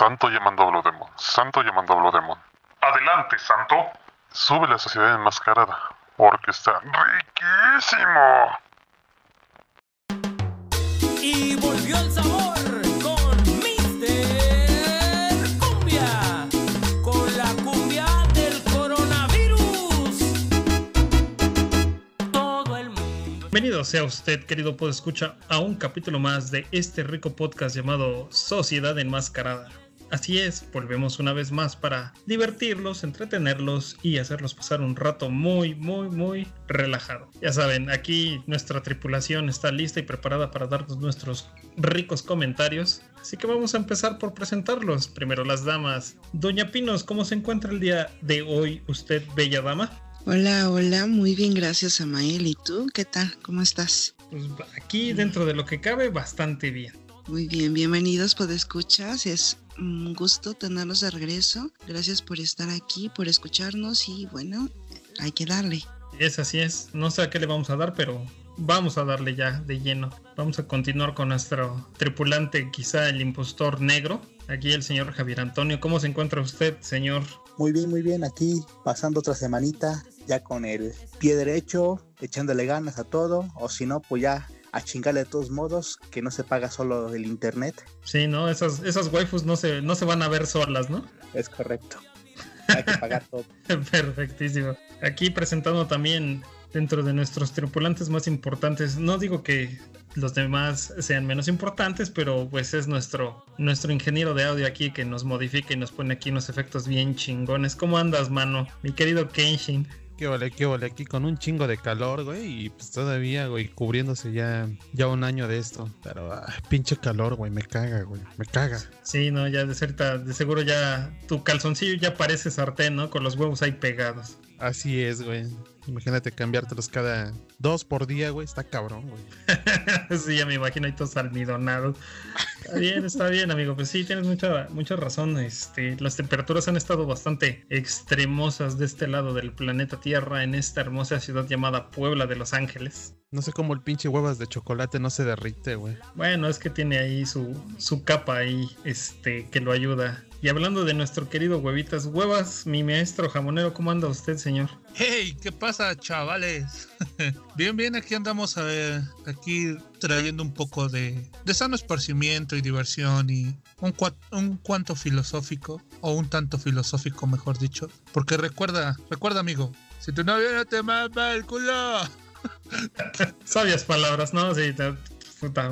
Santo llamando a Blue Demon. Santo llamando a Blue Demon. Adelante, Santo. Sube la sociedad enmascarada. Porque está riquísimo. Y volvió el sabor con Mister Cumbia. Con la cumbia del coronavirus. Todo el mundo. Bienvenido sea usted, querido escucha a un capítulo más de este rico podcast llamado Sociedad Enmascarada. Así es, volvemos una vez más para divertirlos, entretenerlos y hacerlos pasar un rato muy, muy, muy relajado. Ya saben, aquí nuestra tripulación está lista y preparada para darnos nuestros ricos comentarios. Así que vamos a empezar por presentarlos. Primero las damas. Doña Pinos, ¿cómo se encuentra el día de hoy usted, bella dama? Hola, hola, muy bien, gracias Amael. ¿Y tú qué tal? ¿Cómo estás? Pues aquí dentro de lo que cabe, bastante bien. Muy bien, bienvenidos, escuchas. Es un gusto tenerlos de regreso. Gracias por estar aquí, por escucharnos y bueno, hay que darle. Es así es. No sé a qué le vamos a dar, pero vamos a darle ya de lleno. Vamos a continuar con nuestro tripulante, quizá el impostor negro. Aquí el señor Javier Antonio. ¿Cómo se encuentra usted, señor? Muy bien, muy bien. Aquí pasando otra semanita, ya con el pie derecho, echándole ganas a todo. O si no, pues ya a chingarle de todos modos, que no se paga solo el internet. Sí, ¿no? Esas, esas waifus no se, no se van a ver solas, ¿no? Es correcto. Hay que pagar todo. Perfectísimo. Aquí presentando también dentro de nuestros tripulantes más importantes. No digo que los demás sean menos importantes, pero pues es nuestro, nuestro ingeniero de audio aquí que nos modifica y nos pone aquí unos efectos bien chingones. ¿Cómo andas, mano? Mi querido Kenshin qué vale, qué vale, aquí con un chingo de calor, güey, y pues todavía, güey, cubriéndose ya, ya un año de esto. Pero, ah, pinche calor, güey, me caga, güey, me caga. Sí, no, ya de cierta, de seguro ya tu calzoncillo ya parece sartén, ¿no? Con los huevos ahí pegados. Así es, güey. Imagínate cambiártelos cada dos por día, güey. Está cabrón, güey. sí, ya me imagino ahí todos almidonados. Está bien, está bien, amigo. Pues sí, tienes mucha, mucha razón. Este, las temperaturas han estado bastante extremosas de este lado del planeta Tierra, en esta hermosa ciudad llamada Puebla de Los Ángeles. No sé cómo el pinche huevas de chocolate no se derrite, güey. Bueno, es que tiene ahí su, su capa ahí, este, que lo ayuda. Y hablando de nuestro querido Huevitas Huevas, mi maestro jamonero, ¿cómo anda usted, señor? Hey, ¿qué pasa, chavales? bien, bien, aquí andamos a ver, aquí trayendo un poco de, de sano esparcimiento y diversión y un, un cuanto filosófico, o un tanto filosófico, mejor dicho. Porque recuerda, recuerda, amigo, si tu novio no te mama el culo. Sabias palabras, ¿no? Sí, te,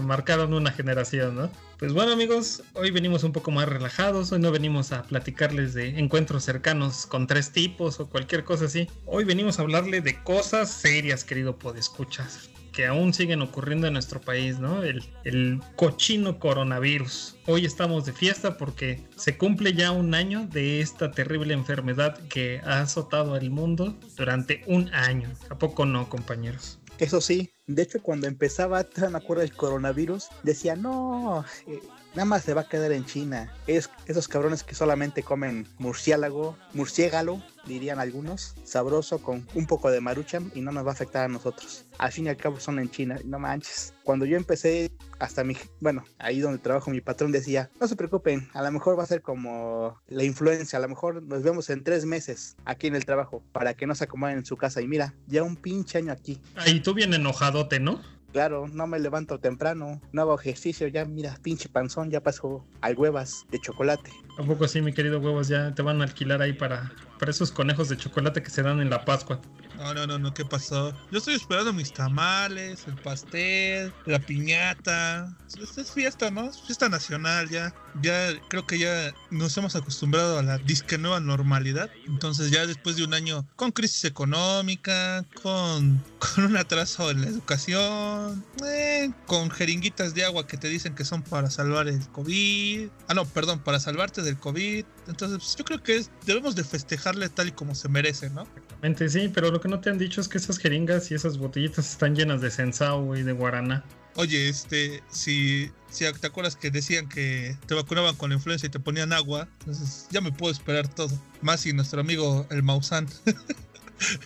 marcaron una generación, ¿no? Pues bueno amigos, hoy venimos un poco más relajados, hoy no venimos a platicarles de encuentros cercanos con tres tipos o cualquier cosa así. Hoy venimos a hablarle de cosas serias, querido podescuchas, que aún siguen ocurriendo en nuestro país, ¿no? El, el cochino coronavirus. Hoy estamos de fiesta porque se cumple ya un año de esta terrible enfermedad que ha azotado al mundo durante un año. ¿A poco no, compañeros? Eso sí, de hecho cuando empezaba, me acuerdo del coronavirus, decía, no, eh, nada más se va a quedar en China. Es, esos cabrones que solamente comen murciélago, murciégalo, dirían algunos, sabroso con un poco de marucham y no nos va a afectar a nosotros. Al fin y al cabo son en China, no manches. Cuando yo empecé, hasta mi, bueno, ahí donde trabajo mi patrón decía, no se preocupen, a lo mejor va a ser como la influencia, a lo mejor nos vemos en tres meses aquí en el trabajo para que no se acomoden en su casa y mira, ya un pinche año aquí. Ahí tú bien enojadote, ¿no? Claro, no me levanto temprano, no hago ejercicio, ya mira, pinche panzón, ya pasó al huevas de chocolate. Tampoco así, mi querido huevos, ya te van a alquilar ahí para, para esos conejos de chocolate que se dan en la Pascua. No, no, no, no, ¿qué pasó? Yo estoy esperando mis tamales, el pastel, la piñata. Esta es fiesta, ¿no? Es fiesta nacional ya. Ya creo que ya nos hemos acostumbrado a la disque nueva normalidad. Entonces ya después de un año con crisis económica, con, con un atraso en la educación, eh, con jeringuitas de agua que te dicen que son para salvar el COVID. Ah, no, perdón, para salvarte del COVID. Entonces pues, yo creo que debemos de festejarle tal y como se merece, ¿no? Exactamente, sí, pero lo que no te han dicho es que esas jeringas y esas botellitas están llenas de sensao y de guaraná. Oye, este, si, si te acuerdas que decían que te vacunaban con la influenza y te ponían agua, entonces ya me puedo esperar todo. Más si nuestro amigo el Mausan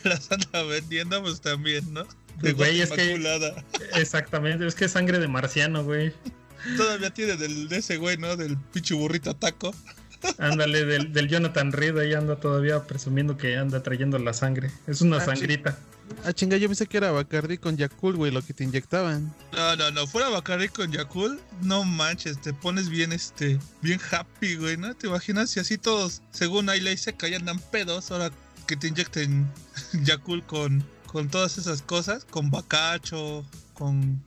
las anda vendiendo, pues también, ¿no? De güey, es que. Exactamente, es que es sangre de marciano, güey. Todavía tiene del, de ese güey, ¿no? Del pinche burrito taco. Ándale, del, del Jonathan Reed ahí anda todavía presumiendo que anda trayendo la sangre. Es una Ah, sangrita. Ah, chinga, yo pensé que era Bacardi con Yakult, güey, lo que te inyectaban. No, no, no. Fuera Bacardi con Yakul, no manches, te pones bien, este, bien happy, güey, ¿no? ¿Te imaginas si así todos, según hay ley seca, y andan pedos, ahora que te inyecten Yakul con, con todas esas cosas, con bacacho, con,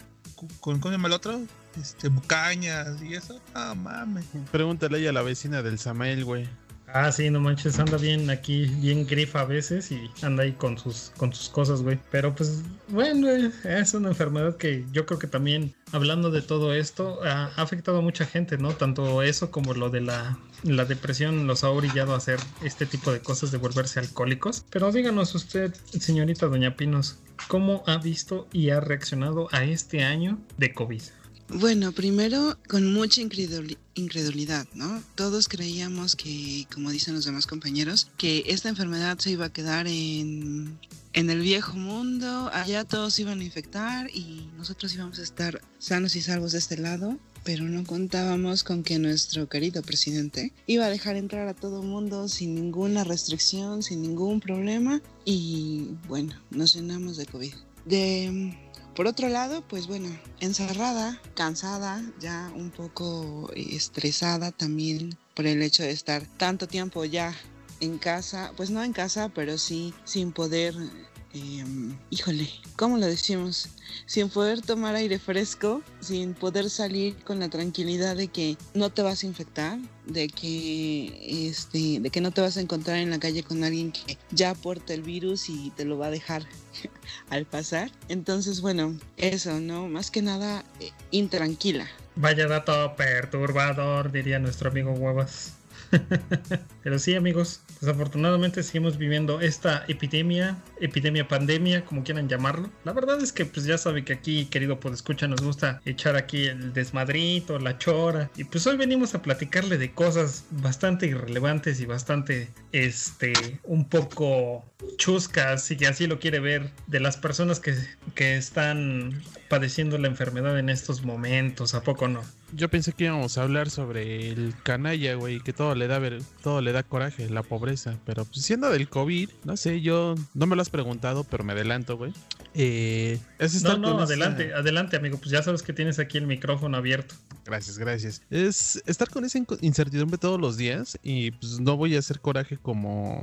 con, ¿cómo se llama el otro? Este, bucañas y eso. Ah, mames. Pregúntale ahí a la vecina del Samael, güey. Ah, sí, no manches, anda bien aquí, bien grifa a veces y anda ahí con sus, con sus cosas, güey. Pero pues, bueno, eh, es una enfermedad que yo creo que también, hablando de todo esto, ha ha afectado a mucha gente, ¿no? Tanto eso como lo de la, la depresión los ha orillado a hacer este tipo de cosas, de volverse alcohólicos. Pero díganos usted, señorita Doña Pinos, ¿cómo ha visto y ha reaccionado a este año de COVID? Bueno, primero con mucha increduli- incredulidad, ¿no? Todos creíamos que, como dicen los demás compañeros, que esta enfermedad se iba a quedar en, en el viejo mundo, allá todos iban a infectar y nosotros íbamos a estar sanos y salvos de este lado. Pero no contábamos con que nuestro querido presidente iba a dejar entrar a todo mundo sin ninguna restricción, sin ningún problema. Y bueno, nos llenamos de COVID. De, por otro lado, pues bueno, encerrada, cansada, ya un poco eh, estresada también por el hecho de estar tanto tiempo ya en casa, pues no en casa, pero sí sin poder, eh, híjole, ¿cómo lo decimos? Sin poder tomar aire fresco, sin poder salir con la tranquilidad de que no te vas a infectar, de que, este, de que no te vas a encontrar en la calle con alguien que ya porta el virus y te lo va a dejar al pasar. Entonces, bueno, eso, ¿no? Más que nada, eh, intranquila. Vaya dato perturbador, diría nuestro amigo Huevas. Pero sí, amigos, desafortunadamente seguimos viviendo esta epidemia, epidemia pandemia, como quieran llamarlo. La verdad es que pues ya sabe que aquí, querido escucha nos gusta echar aquí el desmadrito, la chora. Y pues hoy venimos a platicarle de cosas bastante irrelevantes y bastante, este, un poco chuscas, si que así lo quiere ver, de las personas que, que están padeciendo la enfermedad en estos momentos, ¿a poco no? Yo pensé que íbamos a hablar sobre el canalla, güey, que todo le da ver- todo le da coraje, la pobreza. Pero pues siendo del COVID, no sé, yo no me lo has preguntado, pero me adelanto, güey. Eh, es No, no, esa- adelante, adelante, amigo. Pues ya sabes que tienes aquí el micrófono abierto. Gracias, gracias. Es estar con esa incertidumbre todos los días y pues no voy a hacer coraje como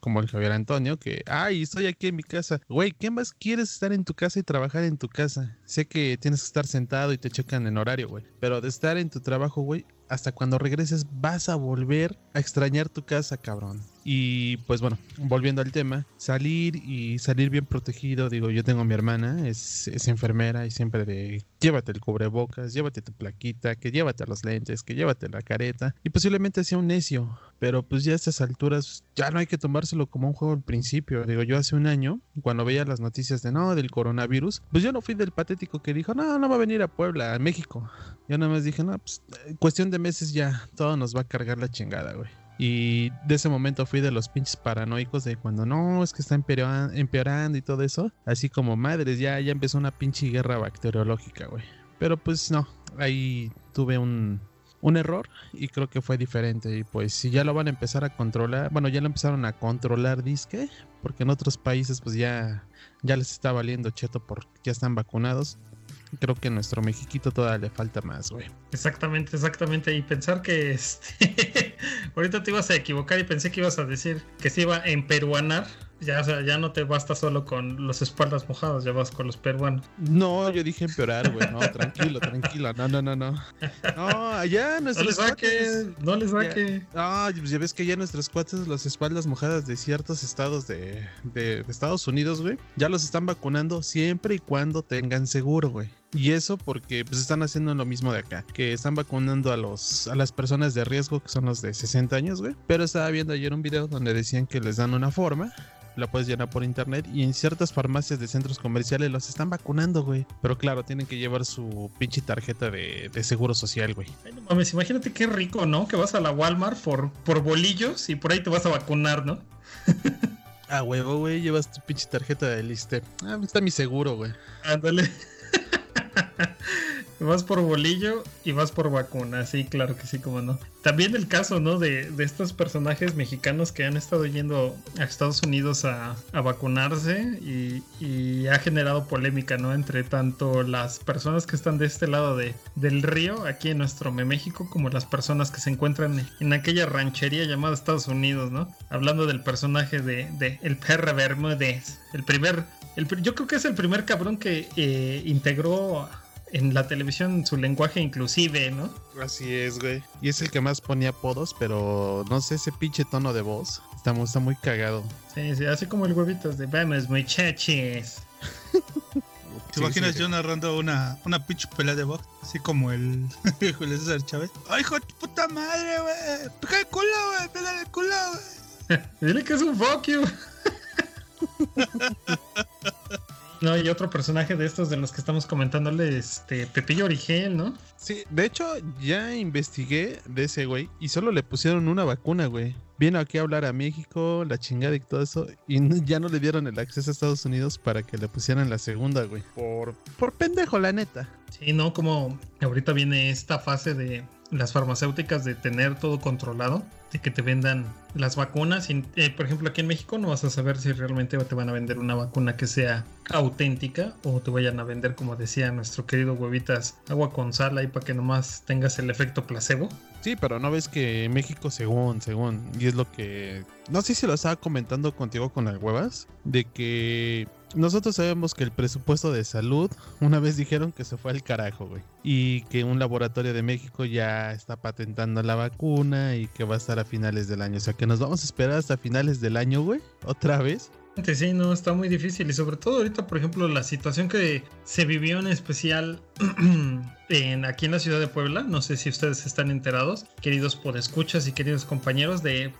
como el Javier Antonio que, ay, estoy aquí en mi casa. Güey, ¿qué más quieres estar en tu casa y trabajar en tu casa? Sé que tienes que estar sentado y te checan en horario, güey. Pero de estar en tu trabajo, güey, hasta cuando regreses vas a volver a extrañar tu casa, cabrón. Y pues bueno, volviendo al tema, salir y salir bien protegido, digo, yo tengo a mi hermana, es, es enfermera y siempre de llévate el cubrebocas, llévate tu plaquita, que llévate los lentes, que llévate la careta y posiblemente sea un necio, pero pues ya a estas alturas ya no hay que tomárselo como un juego al principio, digo, yo hace un año, cuando veía las noticias de no, del coronavirus, pues yo no fui del que dijo, no, no va a venir a Puebla, a México. Yo nada más dije, no, pues eh, cuestión de meses ya, todo nos va a cargar la chingada, güey. Y de ese momento fui de los pinches paranoicos de cuando no, es que está empeora- empeorando y todo eso. Así como madres, ya, ya empezó una pinche guerra bacteriológica, güey. Pero pues no, ahí tuve un, un error y creo que fue diferente. Y pues si ya lo van a empezar a controlar, bueno, ya lo empezaron a controlar, disque, porque en otros países pues ya, ya les está valiendo cheto porque ya están vacunados. Creo que a nuestro Mexiquito todavía le falta más, güey. Exactamente, exactamente. Y pensar que este. Ahorita te ibas a equivocar y pensé que ibas a decir que se iba a emperuanar. Ya, o sea, ya no te basta solo con los espaldas mojadas, ya vas con los peruanos. No, yo dije empeorar, güey. No, tranquilo, tranquilo. No, no, no, no. No, allá No nuestros les saques, cuates- no les saque. No, pues ya ves que ya nuestros cuates, las espaldas mojadas de ciertos estados de, de- de Estados Unidos, güey, ya los están vacunando siempre y cuando tengan seguro, güey. Y eso porque pues están haciendo lo mismo de acá, que están vacunando a los a las personas de riesgo que son los de 60 años, güey. Pero estaba viendo ayer un video donde decían que les dan una forma la puedes llenar por internet y en ciertas farmacias de centros comerciales los están vacunando, güey. Pero claro, tienen que llevar su pinche tarjeta de, de seguro social, güey. Ay, no mames, imagínate qué rico, ¿no? Que vas a la Walmart por, por bolillos y por ahí te vas a vacunar, ¿no? Ah, huevo, güey, llevas tu pinche tarjeta de liste. Ah, está mi seguro, güey. Ándale. Vas por bolillo y vas por vacuna, sí, claro que sí, como no. También el caso, ¿no? De, de estos personajes mexicanos que han estado yendo a Estados Unidos a, a vacunarse y, y ha generado polémica, ¿no? Entre tanto las personas que están de este lado de, del río, aquí en nuestro México, como las personas que se encuentran en aquella ranchería llamada Estados Unidos, ¿no? Hablando del personaje de, de El Perra Bermúdez, el primer, el, yo creo que es el primer cabrón que eh, integró en la televisión su lenguaje inclusive, ¿no? Así es, güey. Y es el que más ponía apodos, pero no sé, ese pinche tono de voz está, está muy cagado. Sí, sí, así como el huevitos de vamos muchachos. ¿Te Sí, imaginas sí, yo narrando una, una pinche pelea de box? Así como el Julio César Chávez. ¡Ay, hijo de tu puta madre, güey! ¡Pega el culo, güey! ¡Pega el culo, güey! Dile que es un fuck you. No, y otro personaje de estos de los que estamos comentándole, este, Pepillo Origel, ¿no? Sí, de hecho, ya investigué de ese güey y solo le pusieron una vacuna, güey. Vino aquí a hablar a México, la chingada y todo eso, y ya no le dieron el acceso a Estados Unidos para que le pusieran la segunda, güey. Por, por pendejo, la neta. Sí, no, como ahorita viene esta fase de las farmacéuticas de tener todo controlado, que te vendan las vacunas. Eh, por ejemplo, aquí en México no vas a saber si realmente te van a vender una vacuna que sea auténtica o te vayan a vender, como decía nuestro querido huevitas, agua con sal ahí para que nomás tengas el efecto placebo. Sí, pero no ves que México, según, según, y es lo que. No sé si lo estaba comentando contigo con las huevas, de que nosotros sabemos que el presupuesto de salud, una vez dijeron que se fue al carajo, güey. Y que un laboratorio de México ya está patentando la vacuna y que va a estar a finales del año. O sea que nos vamos a esperar hasta finales del año, güey. Otra vez. Sí, no, está muy difícil. Y sobre todo ahorita, por ejemplo, la situación que se vivió en especial en, aquí en la ciudad de Puebla, no sé si ustedes están enterados, queridos podescuchas y queridos compañeros, de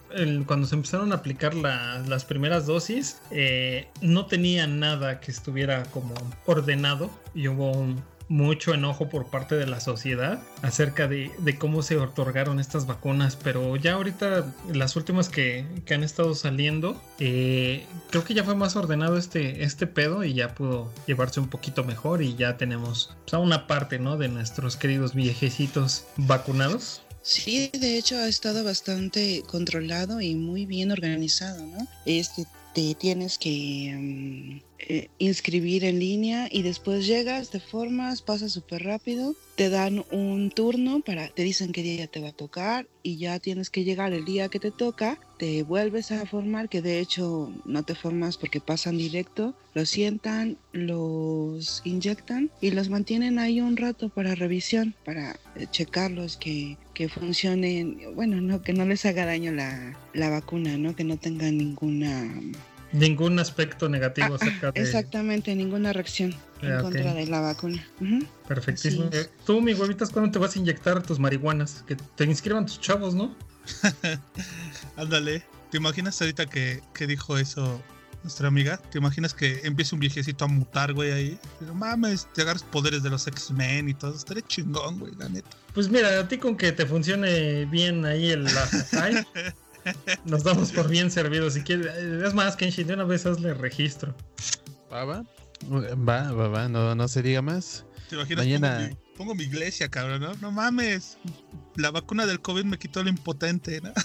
cuando se empezaron a aplicar la- las primeras dosis, eh, no tenía nada que estuviera como ordenado y hubo un, mucho enojo por parte de la sociedad acerca de, cómo se otorgaron estas vacunas, pero ya ahorita las últimas que, que han estado saliendo, eh, creo que ya fue más ordenado este, este pedo y ya pudo llevarse un poquito mejor y ya tenemos pues, a una parte ¿no? de nuestros queridos viejecitos vacunados. Sí, de hecho ha estado bastante controlado y muy bien organizado, ¿no? Este, te tienes que mm, eh, inscribir en línea y después llegas, te formas, pasa súper rápido, te dan un turno para, te dicen qué día te va a tocar y ya tienes que llegar el día que te toca, te vuelves a formar, que de hecho no te formas porque pasan directo, los sientan, los inyectan y los mantienen ahí un rato para revisión, para eh, checarlos que, que funcionen, bueno, no, que no les haga daño la, la vacuna, ¿no? Que no tengan ninguna... Ningún aspecto negativo Ah, acerca de... Exactamente, ninguna reacción en Ah, ok. contra de la vacuna. Perfectísimo. Tú, mi huevitas, ¿cuándo te vas a inyectar tus marihuanas? Que te inscriban tus chavos, ¿no? Ándale. ¿Te imaginas ahorita que, que dijo eso nuestra amiga? ¿Te imaginas que empiece un viejecito a mutar, güey, ahí? No mames, te agarras poderes de los X-Men y todo. Estaría chingón, güey, la neta. Pues mira, a ti con que te funcione bien ahí el nos damos por bien servidos. Si quieres, eh, es más, Kenshin, de una vez hazle registro. ¿Va, va? Va, va, va, no, no se diga más. ¿Te imaginas? Mañana- Pongo, mi, pongo mi iglesia, cabrón, ¿no? No mames. La vacuna del COVID me quitó lo impotente, ¿no?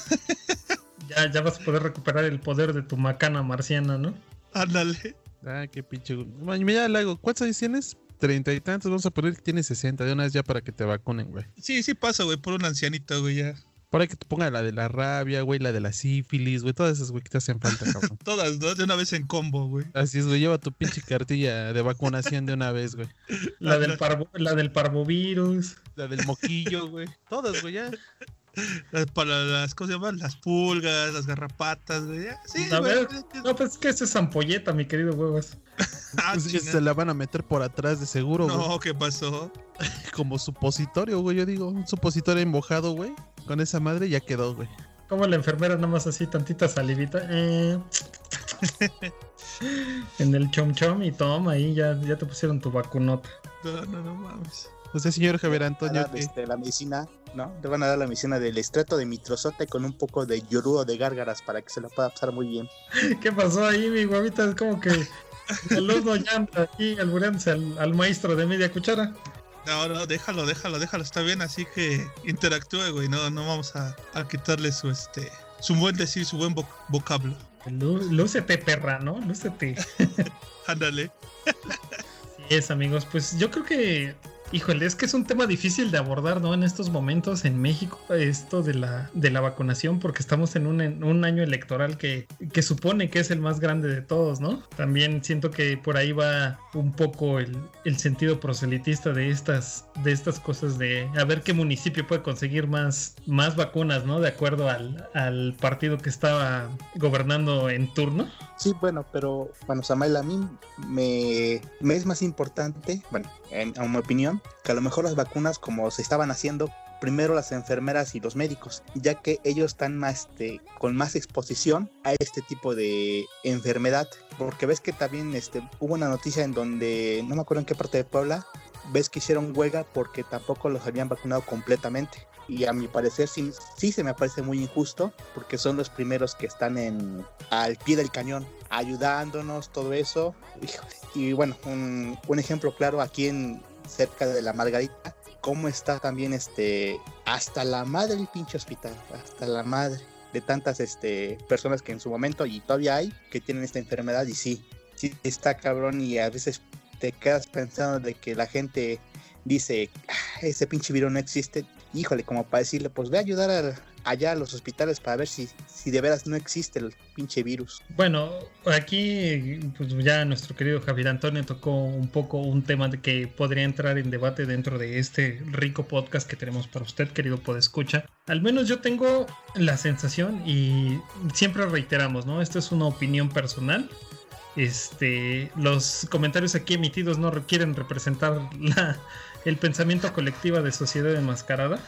Ya, ya vas a poder recuperar el poder de tu macana marciana, ¿no? Ándale. Ah, qué pinche. Bueno, ya le hago. ¿Cuántos años tienes? Treinta y tantos. Vamos a poner que tienes 60 de una vez ya para que te vacunen, güey. Sí, sí pasa, güey, por un ancianito, güey, ya. Para que te ponga la de la rabia, güey, la de la sífilis, güey. Todas esas, güey, que te hacen falta, cabrón. Todas, ¿no? De una vez en combo, güey. Así es, güey. Lleva tu pinche cartilla de vacunación de una vez, güey. La del, parvo, la del parvovirus. La del moquillo, güey. Todas, güey, ya. Las, para las, ¿cómo se llaman? Las pulgas, las garrapatas, güey. Sí, A güey. ver, No, pues es que eso es ampolleta, mi querido huevas. Ah, Pues, se la van a meter por atrás de seguro, güey. No, ¿qué pasó? Como supositorio, güey. Yo digo, un supositorio embojado, güey. Con esa madre ya quedó, güey. Como la enfermera nada más así, tantita salivita. eh. en el chom chom y toma, ahí ya, ya te pusieron tu vacunota. No, no, no mames. Usted, señor Javier Van a Antonio, este, la medicina, ¿no? Le van a dar la medicina del estrato de mitrozote con un poco de yoruo de gárgaras para que se la pueda pasar muy bien. ¿Qué pasó ahí, mi guavita? Es como que el horno ya aquí albureándose al, al maestro de media cuchara. No, no, déjalo, déjalo, déjalo, está bien, así que interactúe, güey, no, no vamos a, a quitarle su, este, su buen decir, su buen vo- vocablo. Lú- Lúcete, perra, ¿no? Lúcete. Ándale. Así es, amigos. Pues yo creo que, híjole, es que es un tema difícil de abordar, ¿no? En estos momentos en México, esto de la, de la vacunación, porque estamos en un, en un año electoral que, que supone que es el más grande de todos, ¿no? También siento que por ahí va un poco el, el sentido proselitista de estas, de estas cosas de a ver qué municipio puede conseguir más, más vacunas, ¿no? De acuerdo al, al partido que estaba gobernando en turno. Sí, bueno, pero bueno, Samael, a mí me, es más importante, bueno, en, en mi opinión, que a lo mejor las vacunas como se estaban haciendo primero las enfermeras y los médicos, ya que ellos están más, este, con más exposición a este tipo de enfermedad, porque ves que también este, hubo una noticia en donde, no me acuerdo en qué parte de Puebla, ves que hicieron huelga porque tampoco los habían vacunado completamente. Y a mi parecer sí, sí se me parece muy injusto porque son los primeros que están en, al pie del cañón ayudándonos, todo eso. Y bueno, un, un ejemplo claro aquí en cerca de la Margarita, cómo está también este hasta la madre el pinche hospital, hasta la madre de tantas este personas que en su momento y todavía hay que tienen esta enfermedad y sí, sí está cabrón y a veces te quedas pensando de que la gente dice, "Ah, ese pinche virus no existe, híjole, como para decirle, pues ve a ayudar allá a los hospitales para ver si, si de veras no existe el pinche virus. Bueno, aquí pues ya nuestro querido Javier Antonio tocó un poco un tema de que podría entrar en debate dentro de este rico podcast que tenemos para usted, querido podescucha. Al menos yo tengo la sensación y siempre reiteramos, ¿no? Esto es una opinión personal. Este, los comentarios aquí emitidos no quieren representar la- el pensamiento colectivo de sociedad enmascarada.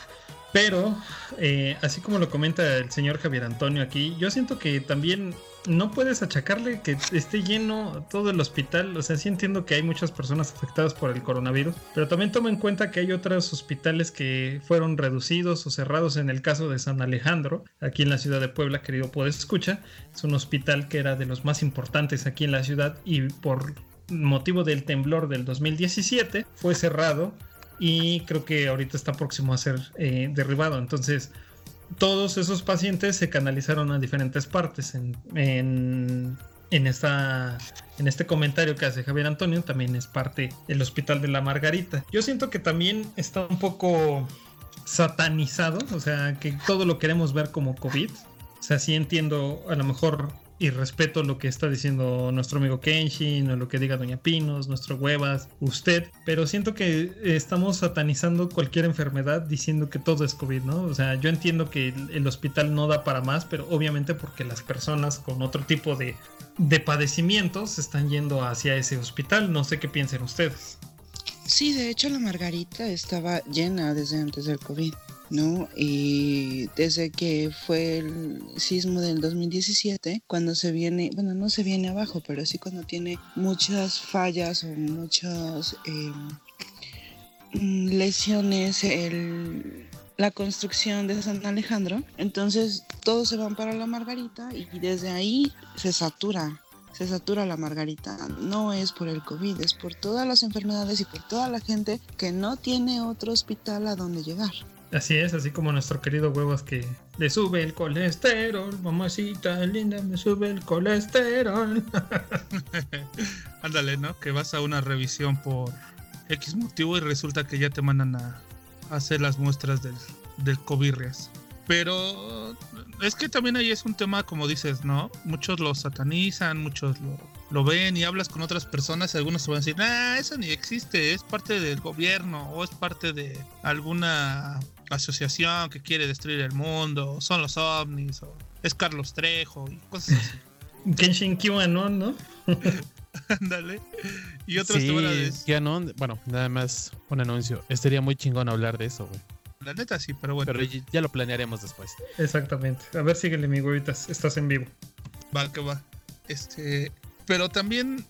Pero, eh, así como lo comenta el señor Javier Antonio aquí, yo siento que también no puedes achacarle que esté lleno todo el hospital. O sea, sí entiendo que hay muchas personas afectadas por el coronavirus, pero también toma en cuenta que hay otros hospitales que fueron reducidos o cerrados en el caso de San Alejandro, aquí en la ciudad de Puebla, querido Puedes Escucha. Es un hospital que era de los más importantes aquí en la ciudad y por motivo del temblor del 2017 fue cerrado y creo que ahorita está próximo a ser eh, derribado. Entonces, todos esos pacientes se canalizaron a diferentes partes. En, en, esta, en este comentario que hace Javier Antonio, también es parte del Hospital de la Margarita. Yo siento que también está un poco satanizado, o sea, que todo lo queremos ver como COVID. O sea, sí entiendo a lo mejor y respeto lo que está diciendo nuestro amigo Kenshin o lo que diga Doña Pinos, nuestro Huevas, usted, pero siento que estamos satanizando cualquier enfermedad diciendo que todo es COVID, ¿no? O sea, yo entiendo que el, hospital no da para más, pero obviamente porque las personas con otro tipo de, de padecimientos están yendo hacia ese hospital, no sé qué piensen ustedes. Sí, de hecho la Margarita estaba llena desde antes del COVID, ¿no? Y desde que fue el sismo del 2017, cuando se viene, bueno, no se viene abajo, pero sí cuando tiene muchas fallas o muchas mm, lesiones, la construcción de San Alejandro, entonces todos se van para la Margarita y desde ahí se satura se satura la margarita. No es por el COVID, es por todas las enfermedades y por toda la gente que no tiene otro hospital a donde llegar. Así es, así como nuestro querido huevos que le sube el colesterol, mamacita linda, me sube el colesterol. Ándale, ¿no? Que vas a una revisión por X motivo y resulta que ya te mandan a, hacer las muestras del, del COVID-res. Pero es que también ahí es un tema, como dices, ¿no? Muchos lo satanizan, muchos lo, lo ven y hablas con otras personas y algunos te van a decir, ah, eso ni existe, es parte del gobierno o es parte de alguna asociación que quiere destruir el mundo, o son los ovnis, o es Carlos Trejo y cosas así. Kenshin QAnon, ¿no? Ándale. Y otros sí, no, bueno, nada más un anuncio. Estaría muy chingón hablar de eso, güey. la neta sí, pero bueno, Pero ya- ya lo planearemos después. Exactamente. A ver, síguele, mi huevitas, estás en vivo. va que va. Este, pero también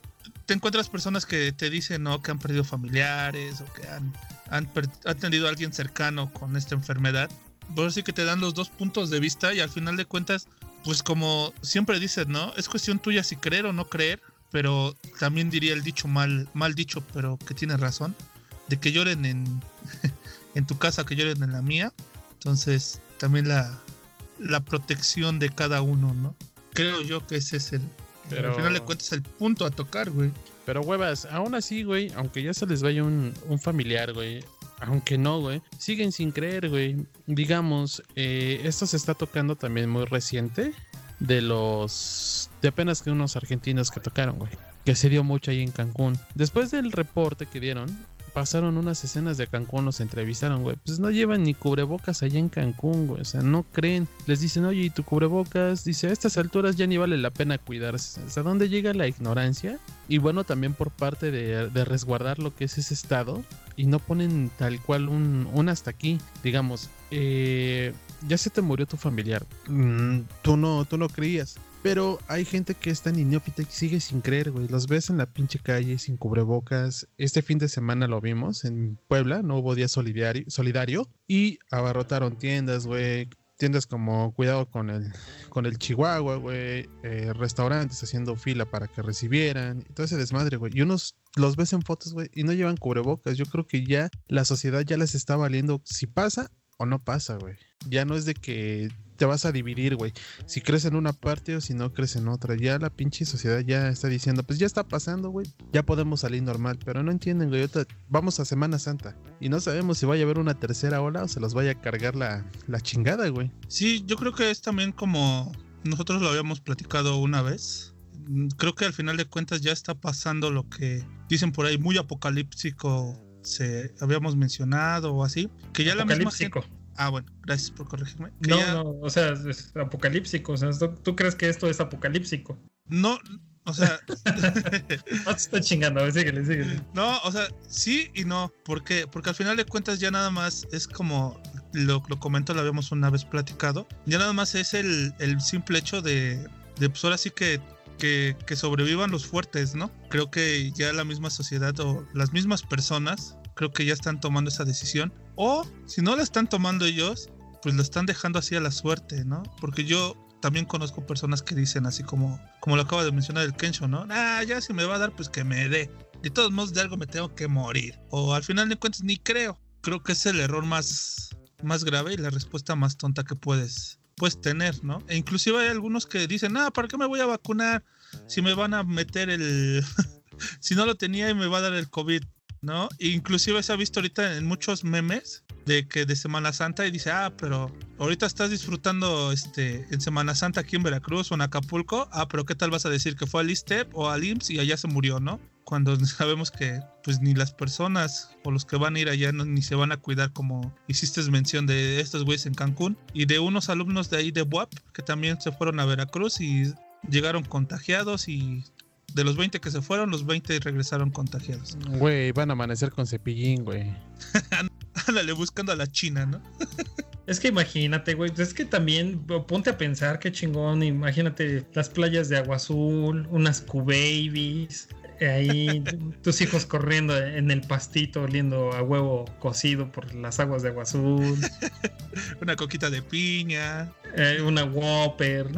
te encuentras personas que te dicen, ¿no? Que han perdido familiares o que han, han, han tenido a alguien cercano con esta enfermedad. Por sí que te dan los dos puntos de vista y al final de cuentas, pues como siempre dices, ¿no? Es cuestión tuya si creer o no creer, pero también diría el dicho mal, mal dicho, pero que tiene razón. de que lloren en, en tu casa, que lloren en la mía. Entonces, también la, la protección de cada uno, ¿no? Creo yo que ese es el, Pero- al final de cuentas, el punto a tocar, güey. Pero huevas, aún así, güey, aunque ya se les vaya un, familiar, güey, aunque no, güey, siguen sin creer, güey. Digamos, eh, esto se está tocando también muy reciente de los... de apenas que unos argentinos que tocaron, güey. Que se dio mucho ahí en Cancún. Después del reporte que dieron, pasaron unas escenas de Cancún, los entrevistaron, güey. Pues no llevan ni cubrebocas allá en Cancún, güey. O sea, no creen. Les dicen, oye, ¿y tu cubrebocas? Dice, a estas alturas ya ni vale la pena cuidarse. ¿Hasta dónde llega la ignorancia? Y bueno, también por parte de, resguardar lo que es ese estado. Y no ponen tal cual un, un hasta aquí. Digamos, eh, ya se te murió tu familiar. Mm, tú no, tú no creías. Pero hay gente que es tan inópita y sigue sin creer, güey. Los ves en la pinche calle sin cubrebocas. Este fin de semana lo vimos en Puebla, no hubo día solidario, solidario y abarrotaron tiendas, güey. Tiendas como cuidado con el, con el Chihuahua, güey. eh, restaurantes haciendo fila para que recibieran. y Todo ese desmadre, güey. Y unos los ves en fotos, güey, y no llevan cubrebocas. Yo creo que ya la sociedad ya les está valiendo si pasa o no pasa, güey. Ya no es de que te vas a dividir, güey si crees en una parte o si no crees en otra. Ya la pinche sociedad ya está diciendo, pues ya está pasando, güey. Ya podemos salir normal, pero no entienden, güey. Ahorita vamos a Semana Santa y no sabemos si vaya a haber una tercera ola o se los vaya a cargar la, la chingada, güey. Sí, yo creo que es también como nosotros lo habíamos platicado una vez. Creo que al final de cuentas ya está pasando lo que dicen por ahí, muy apocalíptico, se habíamos mencionado o así. Que ya la misma gente... Ah, bueno, gracias por corregirme. No, ya- no, o sea, es apocalíptico. O sea, ¿tú, tú crees que esto es apocalíptico? no, o sea, No te estoy chingando, a ver, síguele, síguele. No, o sea, sí y no. ¿Por qué? Porque al final de cuentas ya nada más es como lo, lo comento, lo habíamos una vez platicado. Ya nada más es el, el simple hecho de, de pues ahora sí que, que, que sobrevivan los fuertes, ¿no? Creo que ya la misma sociedad o las mismas personas creo que ya están tomando esa decisión. O si no la están tomando ellos, pues lo están dejando así a la suerte, ¿no? Porque yo también conozco personas que dicen así como, como lo acaba de mencionar el Kensho, ¿no? Ah, ya si me va a dar, pues que me dé. De todos modos, de algo me tengo que morir. O al final de cuentas, ni creo. Creo que es el error más, más grave y la respuesta más tonta que puedes, puedes tener, ¿no? E inclusive hay algunos que dicen, ah, ¿para qué me voy a vacunar si me van a meter el... si no lo tenía y me va a dar el COVID, ¿no? Inclusive se ha visto ahorita en muchos memes de que de Semana Santa y dice, ah, pero ahorita estás disfrutando este en Semana Santa aquí en Veracruz o en Acapulco, ah, pero ¿qué tal vas a decir que fue al ISTEP o al IMSS y allá se murió, ¿no? Cuando sabemos que pues ni las personas o los que van a ir allá no- ni se van a cuidar como hiciste mención de estos güeyes en Cancún y de unos alumnos de ahí de BUAP que también se fueron a Veracruz y llegaron contagiados y de los 20 que se fueron, los 20 regresaron contagiados. Güey, van a amanecer con cepillín, güey. Ándale, buscando a la China, ¿no? Es que imagínate, güey, es que también ponte a pensar qué chingón, imagínate las playas de agua azul, unas Q-Babies, ahí tus hijos corriendo en el pastito oliendo a huevo cocido por las aguas de agua azul, Una coquita de piña. eh, una Whopper,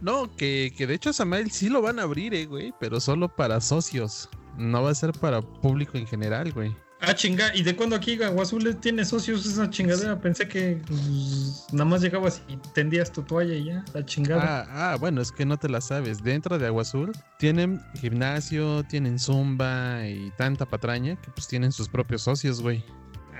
¿no? Que, que de hecho Samael sí lo van a abrir, eh, güey, pero solo para socios. No va a ser para público en general, güey. Ah, chinga, ¿y de cuándo aquí Agua Azul tiene socios esa chingadera? Pensé que pues, nada más llegabas y tendías tu toalla y ya, la chingada. Ah, ah, bueno, es que no te la sabes. Dentro de Agua Azul tienen gimnasio, tienen zumba y tanta patraña que pues tienen sus propios socios, güey.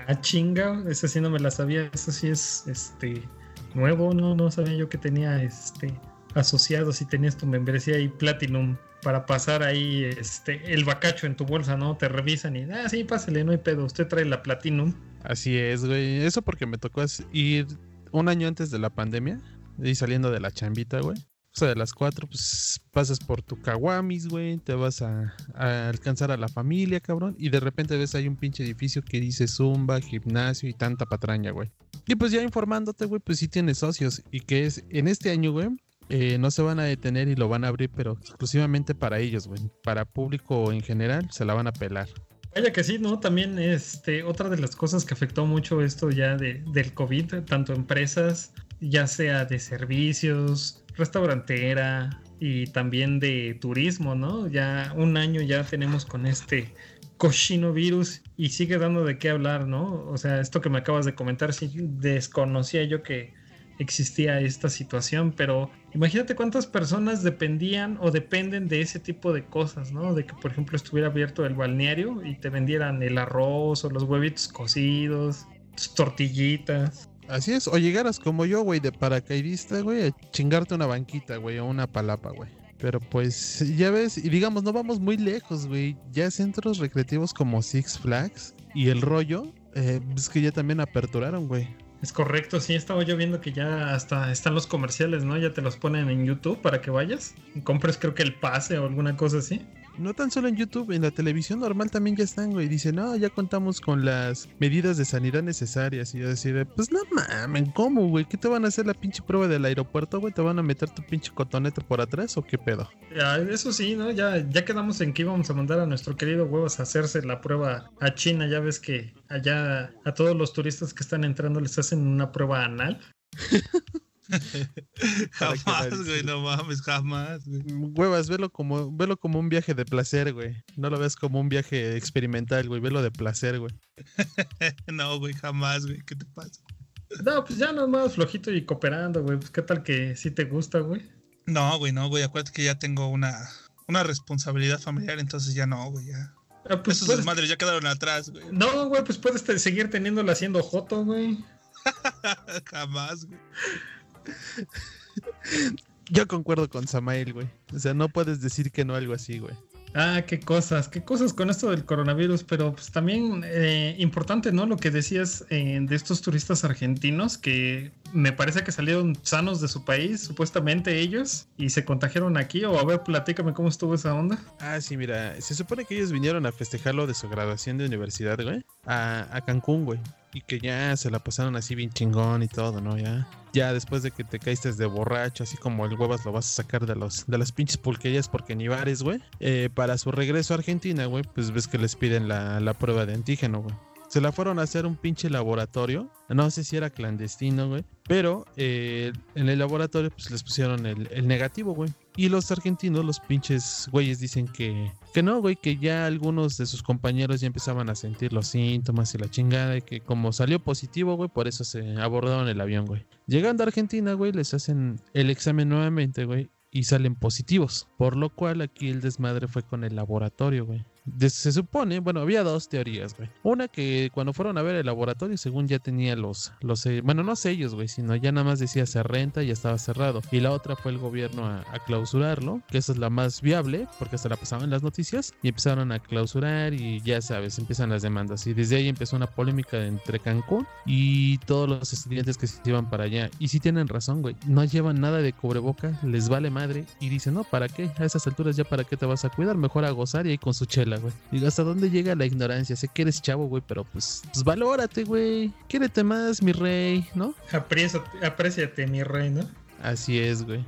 Ah, chinga, esa sí no me la sabía, eso sí es este nuevo, no, no sabía yo que tenía este asociados y tenías tu membresía y Platinum para pasar ahí este el bacacho en tu bolsa, ¿no? Te revisan y ah, sí, pásale, no hay pedo, usted trae la Platinum. Así es, güey. Eso porque me tocó ir un año antes de la pandemia y saliendo de la chambita, güey. O sea, de las cuatro, pues pasas por tu caguamis, güey, te vas a, a alcanzar a la familia, cabrón, y de repente ves ahí un pinche edificio que dice Zumba, gimnasio y tanta patraña, güey. Y pues ya informándote, güey, pues sí tienes socios y que es en este año, güey, eh, no se van a detener y lo van a abrir, pero exclusivamente para ellos, güey. Para público en general se la van a pelar. Vaya que sí, ¿no? También este, otra de las cosas que afectó mucho esto ya de, del COVID, tanto empresas, ya sea de servicios, restaurantera y también de turismo, ¿no? Ya un año ya tenemos con este cochino virus y sigue dando de qué hablar, ¿no? O sea, esto que me acabas de comentar, sí desconocía yo que existía esta situación, pero imagínate cuántas personas dependían o dependen de ese tipo de cosas, ¿no? De que, por ejemplo, estuviera abierto el balneario y te vendieran el arroz o los huevitos cocidos, tus tortillitas. Así es, o llegaras como yo, güey, de paracaidista, güey, a chingarte una banquita, güey, o una palapa, güey. Pero pues, ya ves, y digamos, no vamos muy lejos, güey. Ya centros recreativos como Six Flags y el rollo, eh, es que ya también aperturaron, güey. Es correcto, sí, estaba yo viendo que ya hasta están los comerciales, ¿no? Ya te los ponen en YouTube para que vayas compres creo que el pase o alguna cosa así. No tan solo en YouTube, en la televisión normal también ya están, güey. Dicen, no, ya contamos con las medidas de sanidad necesarias. Y yo decir, pues no mames, ¿cómo, güey? ¿Qué te van a hacer la pinche prueba del aeropuerto, güey? ¿Te van a meter tu pinche cotonete por atrás o qué pedo? Ya, eso sí, ¿no? Ya, ya quedamos en que íbamos a mandar a nuestro querido huevos a hacerse la prueba a China. Ya ves que allá a todos los turistas que están entrando les hacen una prueba anal. Jamás, güey, no mames, jamás, güey. Huevas, velo como, velo como un viaje de placer, güey. No lo ves como un viaje experimental, güey. Velo de placer, güey. No, güey, jamás, güey, ¿qué te pasa? No, pues ya nomás flojito y cooperando, güey. Pues qué tal que sí te gusta, güey. No, güey, no, güey, acuérdate que ya tengo una, una responsabilidad familiar, entonces ya no, güey, ya. Ah, pues Esos puedes- desmadres ya quedaron atrás, güey. No, güey, pues puedes te- seguir teniéndola haciendo joto, güey. jamás, güey. Yo concuerdo con Samael, güey. O sea, no puedes decir que no algo así, güey. Ah, qué cosas, qué cosas con esto del coronavirus, pero pues también eh, importante, ¿no? Lo que decías eh, de estos turistas argentinos que me parece que salieron sanos de su país, supuestamente ellos, y se contagiaron aquí. O a ver, platícame cómo estuvo esa onda. Ah, sí, mira. Se supone que ellos vinieron a festejar lo de su graduación de universidad, güey. A, a Cancún, güey. Y que ya se la pasaron así bien chingón y todo, ¿no? Ya. Ya después de que te caíste de borracho, así como el huevas lo vas a sacar de los de las pinches pulquerías porque ni bares, güey. Eh, para su regreso a Argentina, güey, pues ves que les piden la, la prueba de antígeno, güey. Se la fueron a hacer un pinche laboratorio. No sé si era clandestino, güey. Pero eh, en el laboratorio pues les pusieron el, el negativo, güey. Y los argentinos, los pinches güeyes dicen que, que no, güey, que ya algunos de sus compañeros ya empezaban a sentir los síntomas y la chingada. Y que como salió positivo, güey, por eso se abordaron el avión, güey. Llegando a Argentina, güey, les hacen el examen nuevamente, güey. Y salen positivos. Por lo cual aquí el desmadre fue con el laboratorio, güey. Se supone, bueno, había dos teorías, güey. Una que cuando fueron a ver el laboratorio, según ya tenía los, los eh, bueno, no sellos, güey, sino ya nada más decía se renta y ya estaba cerrado. Y la otra fue el gobierno a, clausurarlo, que esa es la más viable, porque se la pasaban en las noticias, y empezaron a clausurar y ya sabes, empiezan las demandas. Y desde ahí empezó una polémica entre Cancún y todos los estudiantes que se iban para allá. Y sí tienen razón, güey, no llevan nada de cubreboca, les vale madre, y dicen, no, ¿para qué? A esas alturas ya para qué te vas a cuidar, mejor a gozar y ahí con su chela, ¿hasta dónde llega la ignorancia? Sé que eres chavo, güey, pero pues, pues valórate, güey. Quiérete más, mi rey, ¿no? Apréciate, mi rey, ¿no? Así es, güey.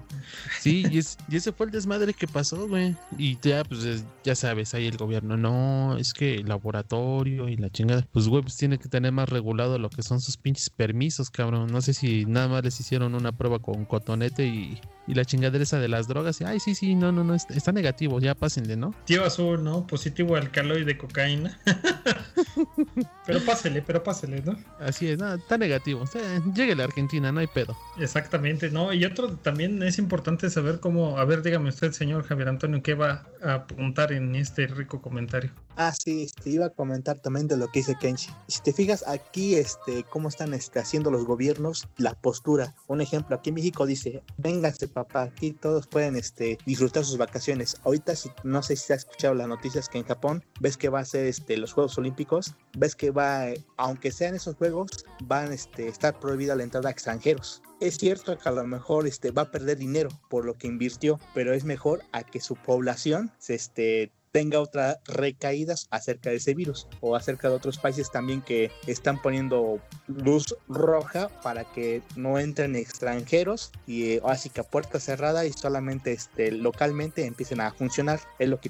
Sí, y, es- y ese fue el desmadre que pasó, güey. Y ya, pues, es- ya sabes, ahí el gobierno, no, es que el laboratorio y la chingada, pues, güey, pues tiene que tener más regulado lo que son sus pinches permisos, cabrón. No sé si nada más les hicieron una prueba con cotonete y, y la chingadera esa de las drogas. Y, ay, sí, sí, no, no, no, está, está negativo, ya pásenle, ¿no? Tío azul, ¿no? Positivo alcaloide de cocaína. pero pásele, pero pásele, ¿no? Así es, no, está negativo. O sea, lléguele a Argentina, no hay pedo. Exactamente, ¿no? Y otro también es importante saber cómo, a ver, dígame usted, señor Javier Antonio, qué va a apuntar en este rico comentario. Ah, sí, este, iba a comentar también de lo que dice Kenshi. Si te fijas aquí, este, cómo están este, haciendo los gobiernos, la postura. Un ejemplo, aquí en México dice, vénganse papá, aquí todos pueden este, disfrutar sus vacaciones. Ahorita, no sé si has escuchado las noticias que en Japón, ves que va a ser este, los Juegos Olímpicos, ves que va, aunque sean esos Juegos, van a este, estar prohibida la entrada a extranjeros. Es cierto que a lo mejor este, va a perder dinero por lo que invirtió, pero es mejor a que su población se este, tenga otras recaídas acerca de ese virus o acerca de otros países también que están poniendo luz roja para que no entren extranjeros y eh, así que a puerta cerrada y solamente este localmente empiecen a funcionar. Es lo que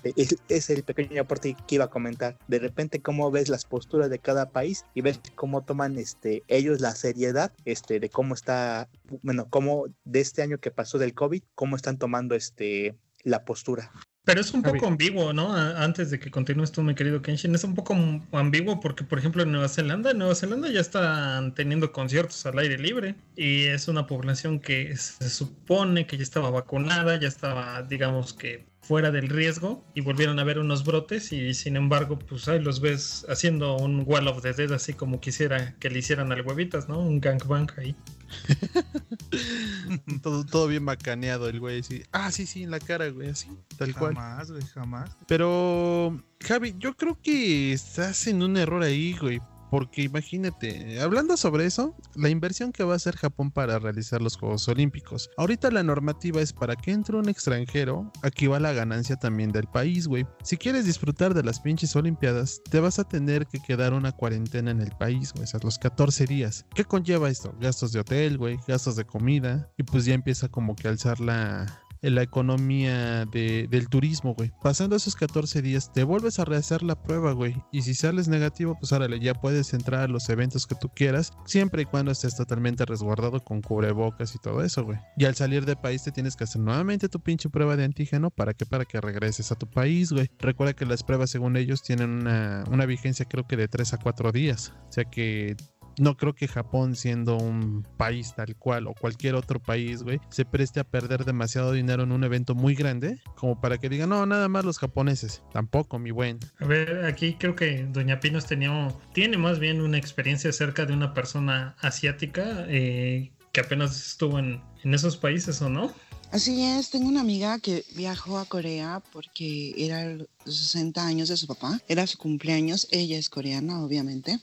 es el pequeño aporte que iba a comentar. De repente cómo ves las posturas de cada país y ves cómo toman este ellos la seriedad este de cómo está bueno cómo de este año que pasó del covid cómo están tomando este la postura Pero es un poco ambiguo, ¿no? Antes de que continúes tú, mi querido Kenshin, es un poco ambiguo porque, por ejemplo, en Nueva Zelanda, en Nueva Zelanda ya están teniendo conciertos al aire libre y es una población que se supone que ya estaba vacunada, ya estaba, digamos que fuera del riesgo y volvieron a ver unos brotes y sin embargo, pues ahí los ves haciendo un wall of the dead así como quisiera que le hicieran al huevitas, ¿no? Un gangbang ahí. todo, todo bien macaneado el güey. Ah, sí, sí, en la cara, güey, así, tal cual. Jamás, güey, jamás. Pero, Javi, yo creo que estás en un error ahí, güey. Porque imagínate, hablando sobre eso, la inversión que va a hacer Japón para realizar los Juegos Olímpicos. Ahorita la normativa es para que entre un extranjero, aquí va la ganancia también del país, güey. Si quieres disfrutar de las pinches Olimpiadas, te vas a tener que quedar una cuarentena en el país, güey, o sea, los 14 días. ¿Qué conlleva esto? Gastos de hotel, güey, gastos de comida, y pues ya empieza como que alzar la, en la economía de- del turismo, güey. Pasando esos 14 días, te vuelves a rehacer la prueba, güey. Y si sales negativo, pues órale, ya puedes entrar a los eventos que tú quieras, siempre y cuando estés totalmente resguardado con cubrebocas y todo eso, güey. Y al salir del país te tienes que hacer nuevamente tu pinche prueba de antígeno para que para que regreses a tu país, güey. Recuerda que las pruebas, según ellos, tienen una, una vigencia creo que de 3 a 4 días. O sea que no creo que Japón, siendo un país tal cual o cualquier otro país, güey, se preste a perder demasiado dinero en un evento muy grande como para que digan, no, nada más los japoneses. Tampoco, mi buen. A ver, aquí creo que Doña Pinos tenía, tiene más bien una experiencia acerca de una persona asiática eh, que apenas estuvo en, en esos países, ¿o no? Así es, tengo una amiga que viajó a Corea porque era 60 años de su papá, era su cumpleaños, ella es coreana, obviamente,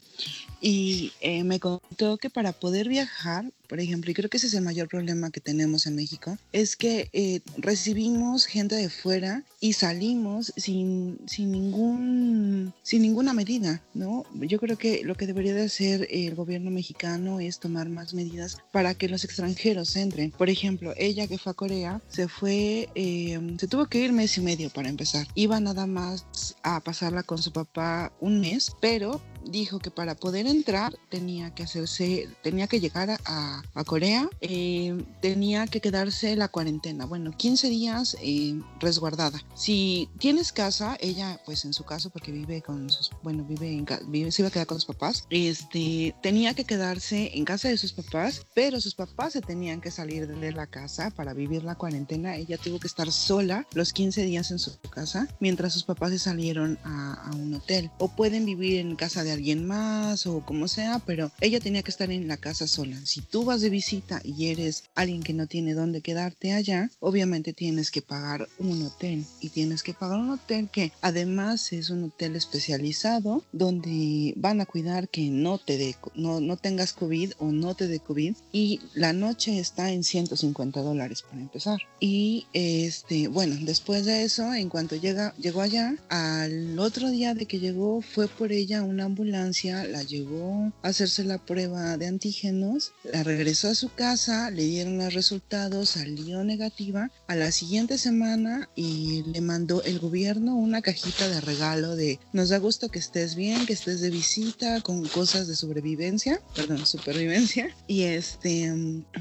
y eh, me contó que para poder viajar, por ejemplo, y creo que ese es el mayor problema que tenemos en México, es que eh, recibimos gente de fuera y salimos sin, sin, ningún, sin ninguna medida, ¿no? Yo creo que lo que debería de hacer el gobierno mexicano es tomar más medidas para que los extranjeros entren. Por ejemplo, ella que fue a Corea se fue, eh, se tuvo que ir mes y medio para empezar. Iba nada más a pasarla con su papá un mes, pero dijo que para poder entrar tenía que hacerse, tenía que llegar a, Corea, eh, tenía que quedarse la cuarentena, bueno, 15 días eh, resguardada. Si tienes casa, ella, pues en su caso, porque vive con sus, bueno, vive en, vive, se iba a quedar con sus papás, este, tenía que quedarse en casa de sus papás, pero sus papás se tenían que salir de la casa para vivir la cuarentena. Ella tuvo que estar sola los 15 días en su casa, mientras sus papás se salieron a, a un hotel. O pueden vivir en casa de alguien más o como sea, pero ella tenía que estar en la casa sola. Si tú vas de visita y eres alguien que no tiene dónde quedarte allá, obviamente tienes que pagar un hotel y tienes que pagar un hotel que además es un hotel especializado donde van a cuidar que no te dé no, no tengas COVID o no te dé COVID y la noche está en 150 dólares para empezar. Y este, bueno, después de eso, en cuanto llega, llegó allá, al otro día de que llegó, fue por ella una ambulancia, la llevó a hacerse la prueba de antígenos, la regresó a su casa, le dieron los resultados, salió negativa. A la siguiente semana y le mandó el gobierno una cajita de regalo de nos da gusto que estés bien, que estés de visita con cosas de sobrevivencia, perdón, supervivencia y este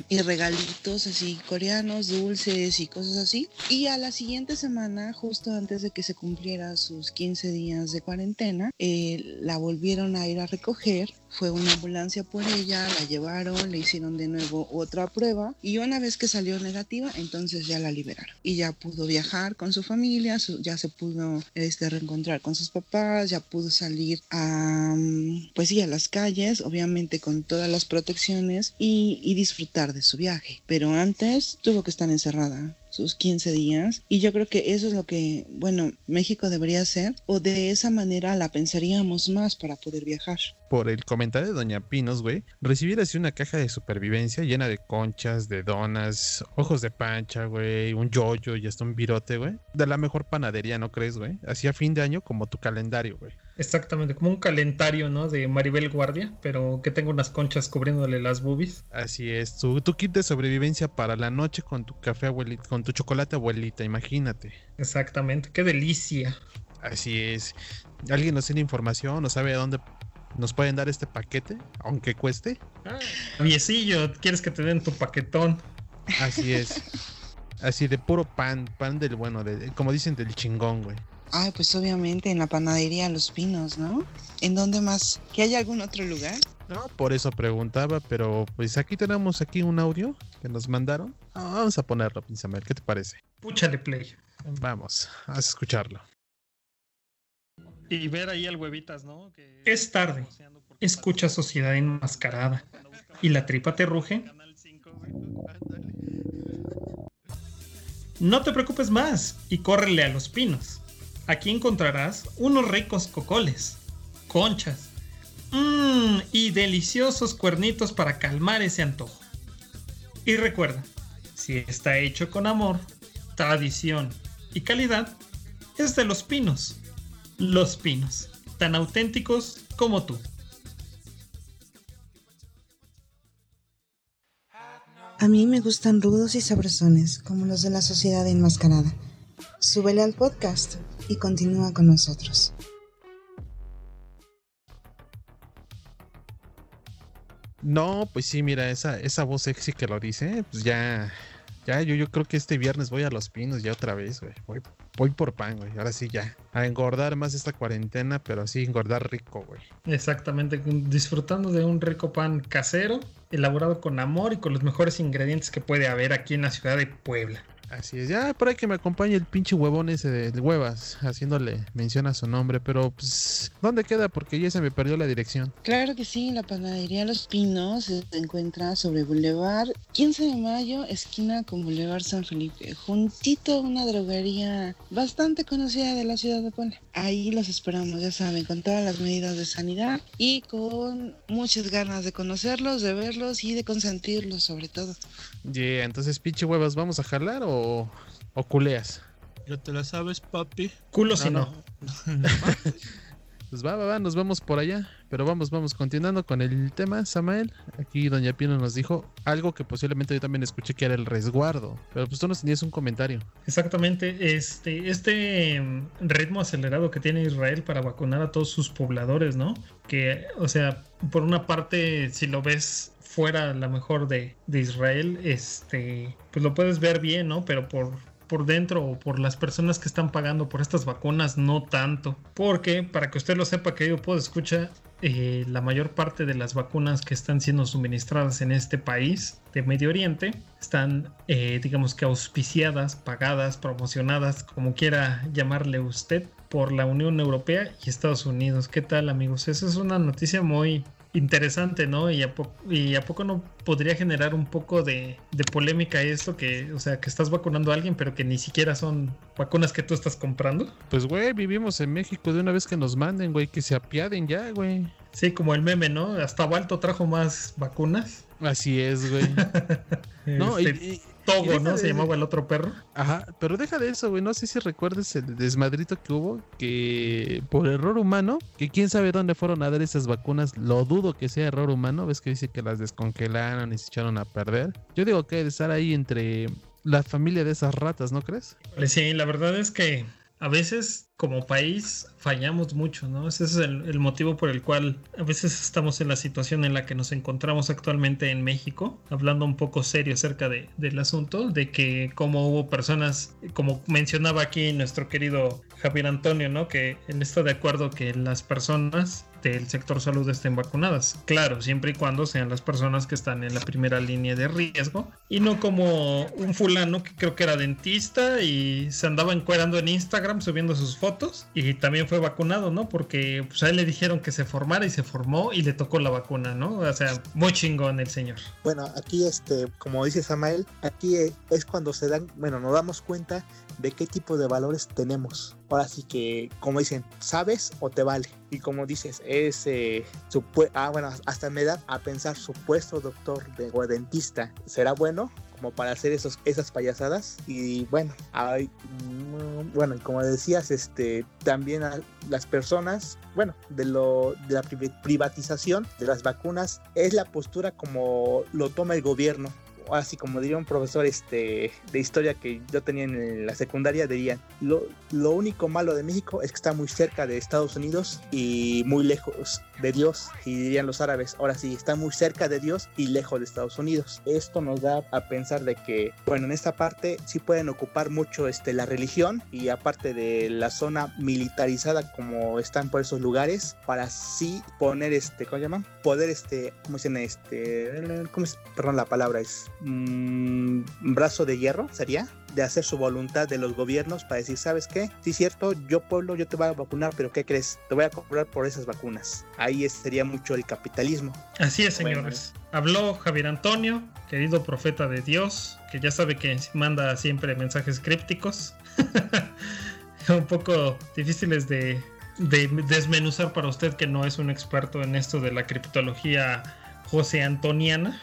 y regalitos así coreanos, dulces y cosas así. Y a la siguiente semana, justo antes de que se cumpliera sus 15 días de cuarentena, eh, la volvieron a ir a recoger. Fue una ambulancia por ella, la llevaron, le hicieron de nuevo otra prueba y una vez que salió negativa, entonces ya la liberaron y ya pudo viajar con su familia, su- ya se pudo este, reencontrar con sus papás, ya pudo salir a, mm, pues sí, a las calles, obviamente con todas las protecciones y, y disfrutar de su viaje. Pero antes tuvo que estar encerrada sus 15 días y yo creo que eso es lo que, bueno, México debería hacer o de esa manera la pensaríamos más para poder viajar. Por el comentario de Doña Pinos, güey, recibir así una caja de supervivencia llena de conchas, de donas, ojos de pancha, güey, un yoyo y hasta un virote, güey. De la mejor panadería, ¿no crees, güey? Así a fin de año como tu calendario, güey. Exactamente, como un calentario, ¿no? De Maribel Guardia, pero que tenga unas conchas cubriéndole las boobies. Así es, tu, tu kit de sobrevivencia para la noche con tu café abuelita, con tu chocolate abuelita, imagínate. Exactamente, qué delicia. Así es. ¿Alguien nos tiene información o sabe a dónde nos pueden dar este paquete? Aunque cueste. Ah, viecillo, ¿quieres que te den tu paquetón? Así es. Así de puro pan, pan del bueno, de, como dicen, del chingón, güey. Ay, pues obviamente en la panadería Los Pinos, ¿no? ¿En dónde más? ¿Que hay algún otro lugar? No, por eso preguntaba, pero pues aquí tenemos aquí un audio que nos mandaron. Ah, vamos a ponerlo, Pinsamel, ¿qué te parece? Púchale play. Vamos, a escucharlo. Y ver ahí al huevitas, ¿no? Es tarde. Escucha Sociedad Enmascarada. ¿Y la tripa te ruge? No te preocupes más y córrele a los pinos. Aquí encontrarás unos ricos cocoles, conchas mmm, y deliciosos cuernitos para calmar ese antojo. Y recuerda, si está hecho con amor, tradición y calidad, es de los pinos. Los pinos, tan auténticos como tú. A mí me gustan rudos y sabrosones, como los de la sociedad enmascarada. Súbele al podcast y continúa con nosotros. No, pues sí, mira, esa, esa voz sexy que lo dice, pues ya, ya, yo, yo creo que este viernes voy a Los Pinos ya otra vez, güey. Voy, voy por pan, güey. Ahora sí ya. A engordar más esta cuarentena, pero así engordar rico, güey. Exactamente, disfrutando de un rico pan casero, elaborado con amor y con los mejores ingredientes que puede haber aquí en la ciudad de Puebla. Así es, ya por ahí que me acompañe el pinche huevón ese de huevas, haciéndole mención a su nombre, pero pues, ¿dónde queda? Porque ya se me perdió la dirección. Claro que sí, la panadería Los Pinos se encuentra sobre Boulevard 15 de Mayo, esquina con Boulevard San Felipe, juntito a una droguería bastante conocida de la ciudad de Puebla. Ahí los esperamos, ya saben, con todas las medidas de sanidad y con muchas ganas de conocerlos, de verlos y de consentirlos sobre todo. Yeah, entonces pinche huevas, ¿vamos a jalar o, o culeas? Ya te la sabes, papi. Culo si no. Pues va, va, va, nos vamos por allá. Pero vamos, vamos, continuando con el tema, Samael. Aquí Doña Pino nos dijo algo que posiblemente yo también escuché que era el resguardo. Pero pues tú nos tenías un comentario. Exactamente, este, este mm, ritmo acelerado que tiene Israel para vacunar a todos sus pobladores, ¿no? Que, o sea, por una parte, si lo ves fuera a mejor de, de Israel, este, pues lo puedes ver bien, ¿no? Pero por, por dentro o por las personas que están pagando por estas vacunas, no tanto. Porque, para que usted lo sepa, querido puedo escuchar, eh, la mayor parte de las vacunas que están siendo suministradas en este país de Medio Oriente están, eh, digamos que auspiciadas, pagadas, promocionadas, como quiera llamarle usted, por la Unión Europea y Estados Unidos. ¿Qué tal amigos? Esa es una noticia muy interesante, ¿no? Y a, po- y a poco no podría generar un poco de, de polémica esto, que, o sea, que estás vacunando a alguien, pero que ni siquiera son vacunas que tú estás comprando. Pues, güey, vivimos en México de una vez que nos manden, güey, que se apiaden ya, güey. Sí, como el meme, ¿no? Hasta Balto trajo más vacunas. Así es, güey. No, y, Este, y Togo, ¿no? de- Se llamaba el otro perro. Ajá, pero deja de eso, güey. No sé si recuerdes el desmadrito que hubo, que por error humano, que quién sabe dónde fueron a dar esas vacunas, lo dudo que sea error humano, ves que dice que las descongelaron y se echaron a perder. Yo digo que debe estar ahí entre la familia de esas ratas, ¿no crees? Pues Sí, la verdad es que a veces como país fallamos mucho, ¿no? Ese es el, motivo por el cual a veces estamos en la situación en la que nos encontramos actualmente en México, hablando un poco serio acerca de- del asunto, de que como hubo personas, como mencionaba aquí nuestro querido Javier Antonio, ¿no? Que él está de acuerdo que las personas del sector salud estén vacunadas. Claro, siempre y cuando sean las personas que están en la primera línea de riesgo y no como un fulano que creo que era dentista y se andaba encuerando en Instagram subiendo sus fotos y también fue vacunado, ¿no? Porque pues, a él le dijeron que se formara y se formó y le tocó la vacuna, ¿no? O sea, muy chingón el señor. Bueno, aquí, este, como dice Samael, aquí es cuando se dan, bueno, nos damos cuenta de qué tipo de valores tenemos. Ahora sí que, como dicen, sabes o te vale. Y como dices, es eh, ah, bueno, hasta me da a pensar supuesto doctor de, o dentista. ¿Será bueno? como para hacer esos, esas payasadas y bueno, hay, mm, bueno, como decías, este, también a las personas, bueno, de lo de la pri- privatización de las vacunas es la postura como lo toma el gobierno así como diría un profesor este, de historia que yo tenía en la secundaria, dirían, lo, lo único malo de México es que está muy cerca de Estados Unidos y muy lejos de Dios, y dirían los árabes, ahora sí, está muy cerca de Dios y lejos de Estados Unidos. Esto nos da a pensar de que, bueno, en esta parte sí pueden ocupar mucho este, la religión y aparte de la zona militarizada como están por esos lugares, para sí poner este, ¿cómo se llaman? Poder este, ¿cómo llama? Este, ¿cómo es? Perdón, la palabra es mm, brazo de hierro, sería de hacer su voluntad de los gobiernos para decir, ¿sabes qué? Sí, cierto, yo pueblo, yo te voy a vacunar, pero ¿qué crees? Te voy a cobrar por esas vacunas. Ahí es- sería mucho el capitalismo. Así es, Bueno. señores. Habló Javier Antonio, querido profeta de Dios, que ya sabe que manda siempre mensajes crípticos. Un poco difíciles de, de desmenuzar para usted que no es un experto en esto de la criptología José Antoniana.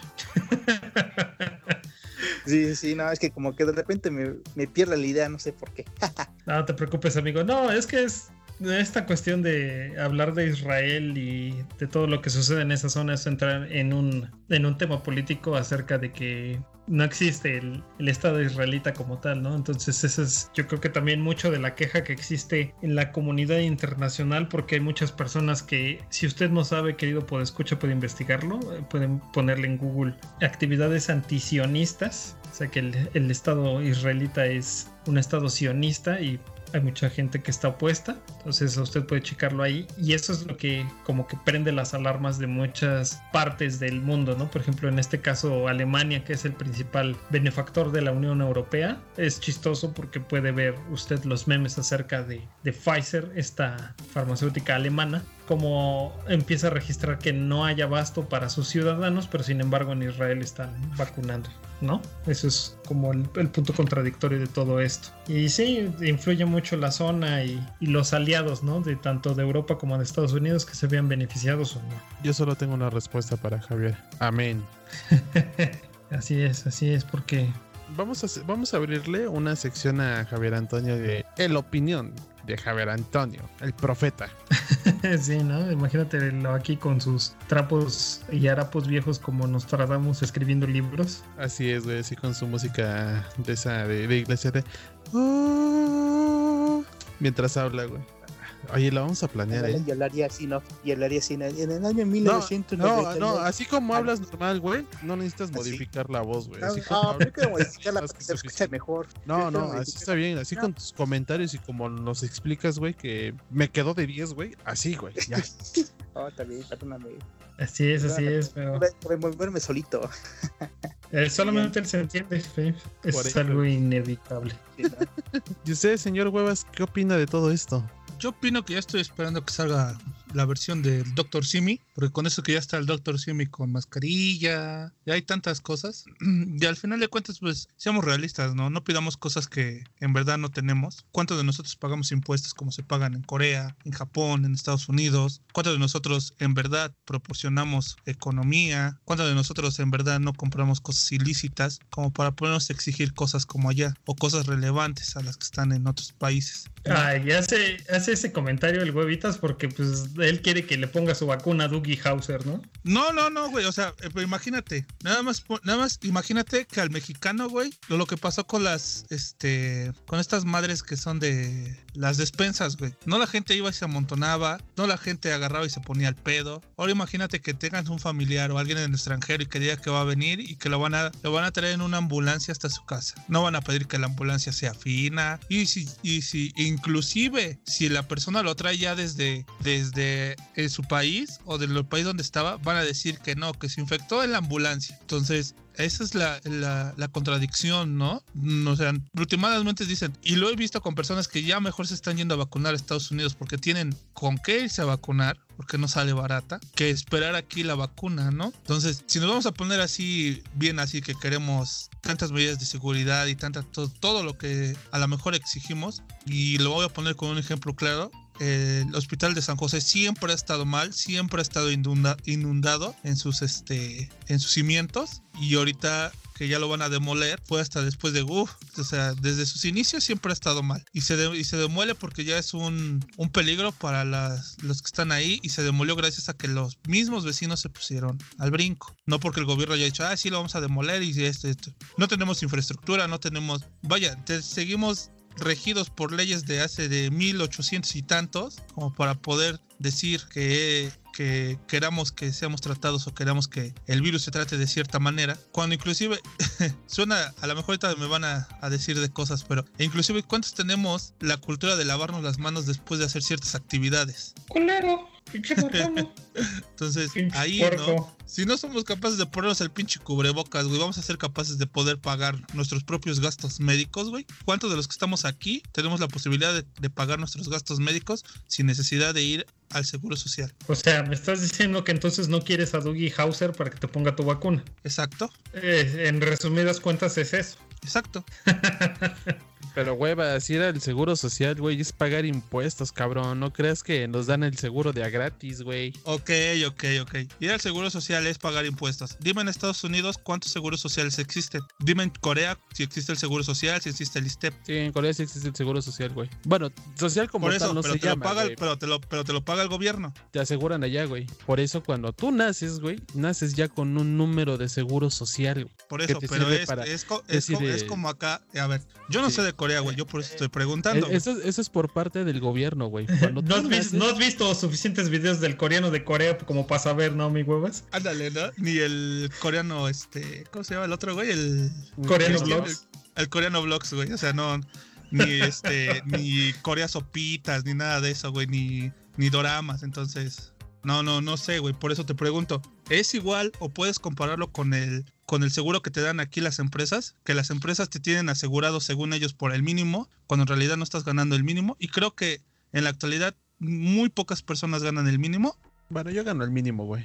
Sí, sí, no, es que como que de repente me, me pierde la idea, no sé por qué. No te preocupes, amigo. No, es que es esta cuestión de hablar de Israel y de todo lo que sucede en esa zona es entrar en un, en un tema político acerca de que no existe el, Estado israelita como tal, ¿no? Entonces, eso es, yo creo que también mucho de la queja que existe en la comunidad internacional, porque hay muchas personas que, si usted no sabe, querido escucha puede investigarlo, eh, pueden ponerle en Google actividades antisionistas, o sea que el Estado israelita es un Estado sionista y hay mucha gente que está opuesta, entonces usted puede checarlo ahí y eso es lo que como que prende las alarmas de muchas partes del mundo, ¿no? Por ejemplo, en este caso Alemania, que es el principal benefactor de la Unión Europea, es chistoso porque puede ver usted los memes acerca de, de Pfizer, esta farmacéutica alemana, como empieza a registrar que no hay abasto para sus ciudadanos, pero sin embargo en Israel están vacunando, ¿no? Eso es como el, el punto contradictorio de todo esto. Y sí, influye mucho la zona y, y los aliados, ¿no? De tanto de Europa como de Estados Unidos que se vean beneficiados o no. Yo solo tengo una respuesta para Javier. Amén. así es, así es, porque Vamos a, vamos a abrirle una sección a Javier Antonio de El Opinión de Javier Antonio, el profeta. sí, ¿no? Imagínate aquí con sus trapos y harapos viejos como nos tratamos escribiendo libros. Así es, güey, así con su música de esa de, de iglesia de... "Oh", mientras habla, güey. Oye, la vamos a planear, ¿eh? Y hablaría así, ¿no? Y hablaría así, ¿no? En el año No, 1990. no, no, así como Ah, hablas normal, güey, no necesitas ¿Así? modificar la voz, güey. Ah, Así como ah, hablas- yo quiero modificarla más para que que se escuche suficiente. mejor. No, Yo no, así está bien, así No. con tus comentarios y como nos explicas, güey, que me quedó de 10, güey, así, güey, ya. Oh, está bien, perdóname. Así es, así es, pero Voy a revolverme solito. eh, solamente él se entiende, fe. Es algo inevitable. Sí, ¿no? Y usted, señor Huevas, ¿qué opina de todo esto? Yo opino que ya estoy esperando que salga la versión del Dr. Simi, porque con eso que ya está el Dr. Simi con mascarilla, ya hay tantas cosas. Y al final de cuentas, pues seamos realistas, ¿no? No pidamos cosas que en verdad no tenemos. ¿Cuántos de nosotros pagamos impuestos como se pagan en Corea, en Japón, en Estados Unidos? ¿Cuántos de nosotros en verdad proporcionamos economía? ¿Cuántos de nosotros en verdad no compramos cosas ilícitas como para podernos exigir cosas como allá o cosas relevantes a las que están en otros países? Ay, hace, hace ese comentario el huevitas porque pues él quiere que le ponga su vacuna a Dougie Hauser, ¿no? No, no, no, güey. O sea, eh, pero imagínate. Nada más, nada más imagínate que al mexicano, güey, lo, lo que pasó con las, este, con estas madres que son de las despensas, güey. No la gente iba y se amontonaba, no la gente agarraba y se ponía al pedo. Ahora imagínate que tengas un familiar o alguien en el extranjero y que diga que va a venir y que lo van a, lo van a traer en una ambulancia hasta su casa. No van a pedir que la ambulancia sea fina. Y si, y si, inclusive, si la persona lo trae ya desde, desde eh, su país o del país donde estaba, van a decir que no, que se infectó en la ambulancia. Entonces, esa es la, la, la contradicción, ¿no? Mm, O sea, últimamente dicen, y lo he visto con personas que ya mejor se están yendo a vacunar a Estados Unidos porque tienen con qué irse a vacunar, porque no sale barata, que esperar aquí la vacuna, ¿no? Entonces, si nos vamos a poner así, bien así que queremos tantas medidas de seguridad y tanta, to- todo lo que a lo mejor exigimos, y lo voy a poner con un ejemplo claro, el hospital de San José siempre ha estado mal, siempre ha estado inunda- inundado en sus, este, en sus cimientos y ahorita que ya lo van a demoler fue hasta después de, uff, o sea, desde sus inicios siempre ha estado mal y se, de- y se demuele porque ya es un, un peligro para las, los que están ahí y se demolió gracias a que los mismos vecinos se pusieron al brinco, no porque el gobierno haya dicho, ah, sí, lo vamos a demoler y esto, esto. No tenemos infraestructura, no tenemos, vaya, seguimos regidos por leyes de hace de 1800 y tantos, como para poder decir que, que queramos que seamos tratados o queramos que el virus se trate de cierta manera, cuando inclusive suena, a lo mejor ahorita me van a, a decir de cosas, pero inclusive cuántos tenemos la cultura de lavarnos las manos después de hacer ciertas actividades. Culero, pinche marrano, Entonces, pinche ahí. Si no somos capaces de ponernos el pinche cubrebocas, güey, vamos a ser capaces de poder pagar nuestros propios gastos médicos, güey. ¿Cuántos de los que estamos aquí tenemos la posibilidad de, de pagar nuestros gastos médicos sin necesidad de ir al seguro social? O sea, me estás diciendo que entonces no quieres a Dougie Hauser para que te ponga tu vacuna. Exacto, Eh, en resumidas cuentas es eso. exacto. Pero, güey, va a decir el seguro social, güey, es pagar impuestos, cabrón. No creas que nos dan el seguro de a gratis, güey. Ok, ok, ok. Ir al seguro social es pagar impuestos. Dime en Estados Unidos cuántos seguros sociales existen. Dime en Corea si existe el seguro social, si existe el ISTEP. Sí, en Corea sí existe el seguro social, güey. Bueno, social como Por eso, tal no pero, se te lo llama, paga, el- güey. pero, te lo, pero te lo paga el gobierno. Te aseguran allá, güey. Por eso cuando tú naces, güey, naces ya con un número de seguro social, güey. Por eso, pero es, para- es, como acá. A ver, yo no sí. sé de Corea, güey. Yo por eso estoy preguntando. güey. Eso, eso es por parte del gobierno, güey. ¿No has, no visto suficientes videos del coreano de Corea como para saber, no, mi huevas? Ándale, ¿no? Ni el coreano, este. ¿Cómo se llama el otro, güey? El, Coreano el- Vlogs. el coreano vlogs, güey. O sea, no. Ni este. ni Corea sopitas, ni nada de eso, güey. Ni, ni doramas. Entonces. No, no, no sé, güey. Por eso te pregunto. ¿Es igual o puedes compararlo con el, con el seguro que te dan aquí las empresas? Que las empresas te tienen asegurado según ellos por el mínimo, cuando en realidad no estás ganando el mínimo. Y creo que en la actualidad muy pocas personas ganan el mínimo. Bueno, yo gano el mínimo, güey.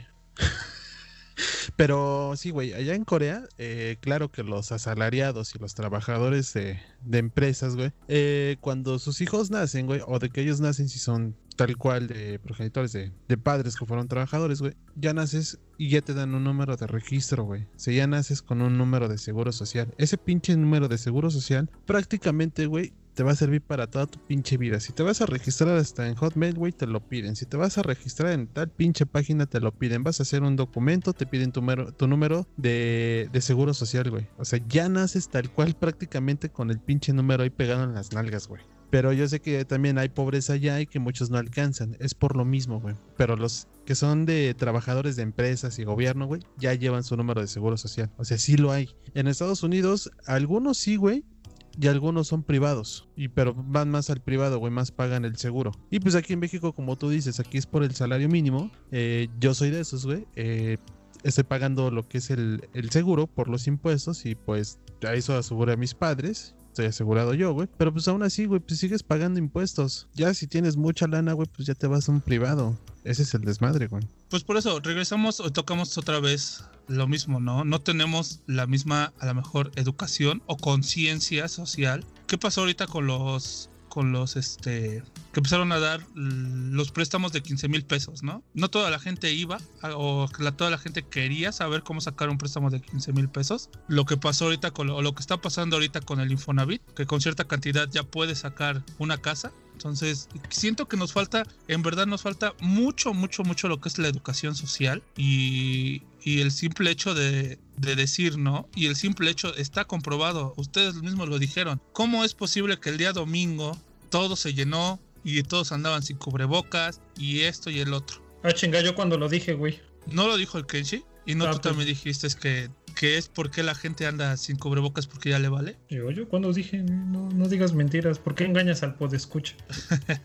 Pero sí, güey, allá en Corea, eh, claro que los asalariados y los trabajadores de, empresas, güey, eh, cuando sus hijos nacen, güey, o de que ellos nacen si son tal cual de progenitores de, de padres que fueron trabajadores, güey, ya naces y ya te dan un número de registro, güey. O sea, ya naces con un número de seguro social. Ese pinche número de seguro social, prácticamente, güey, te va a servir para toda tu pinche vida. Si te vas a registrar hasta en Hotmail, güey, te lo piden. Si te vas a registrar en tal pinche página, te lo piden. Vas a hacer un documento, te piden tu, tu número de, de seguro social, güey. O sea, ya naces tal cual prácticamente con el pinche número ahí pegado en las nalgas, güey. Pero yo sé que también hay pobreza allá y que muchos no alcanzan. Es por lo mismo, güey. Pero los que son de trabajadores de empresas y gobierno, güey, ya llevan su número de seguro social. O sea, sí lo hay. En Estados Unidos, algunos sí, güey, y algunos son privados. Y pero van más al privado, güey, más pagan el seguro. Y pues aquí en México, como tú dices, aquí es por el salario mínimo. Eh, yo soy de esos, güey. Eh, estoy pagando lo que es el, el seguro por los impuestos y pues a eso aseguré a mis padres. Estoy asegurado yo, güey. Pero pues aún así, güey, pues sigues pagando impuestos. Ya si tienes mucha lana, güey, pues ya te vas a un privado. Ese es el desmadre, güey. Pues por eso, regresamos o tocamos otra vez lo mismo, ¿no? No tenemos la misma, a lo mejor, educación o conciencia social. ¿Qué pasó ahorita con los, con los, este, que empezaron a dar los préstamos de 15 mil pesos, ¿no? No toda la gente iba o la, toda la gente quería saber cómo sacar un préstamo de 15 mil pesos. Lo que pasó ahorita con o lo que está pasando ahorita con el Infonavit, que con cierta cantidad ya puedes sacar una casa. Entonces, siento que nos falta, en verdad nos falta mucho, mucho, mucho lo que es la educación social y, y el simple hecho de, de decir, ¿no? Y el simple hecho está comprobado, ustedes mismos lo dijeron. ¿Cómo es posible que el día domingo todo se llenó y todos andaban sin cubrebocas y esto y el otro? Ah, chinga, yo cuando lo dije, güey. No lo dijo el Kenshi y no Ah, tú pues. también dijiste es que, que es porque la gente anda sin cubrebocas porque ya le vale. Yo, yo cuando dije, no, no digas mentiras, ¿por qué engañas al podescucha?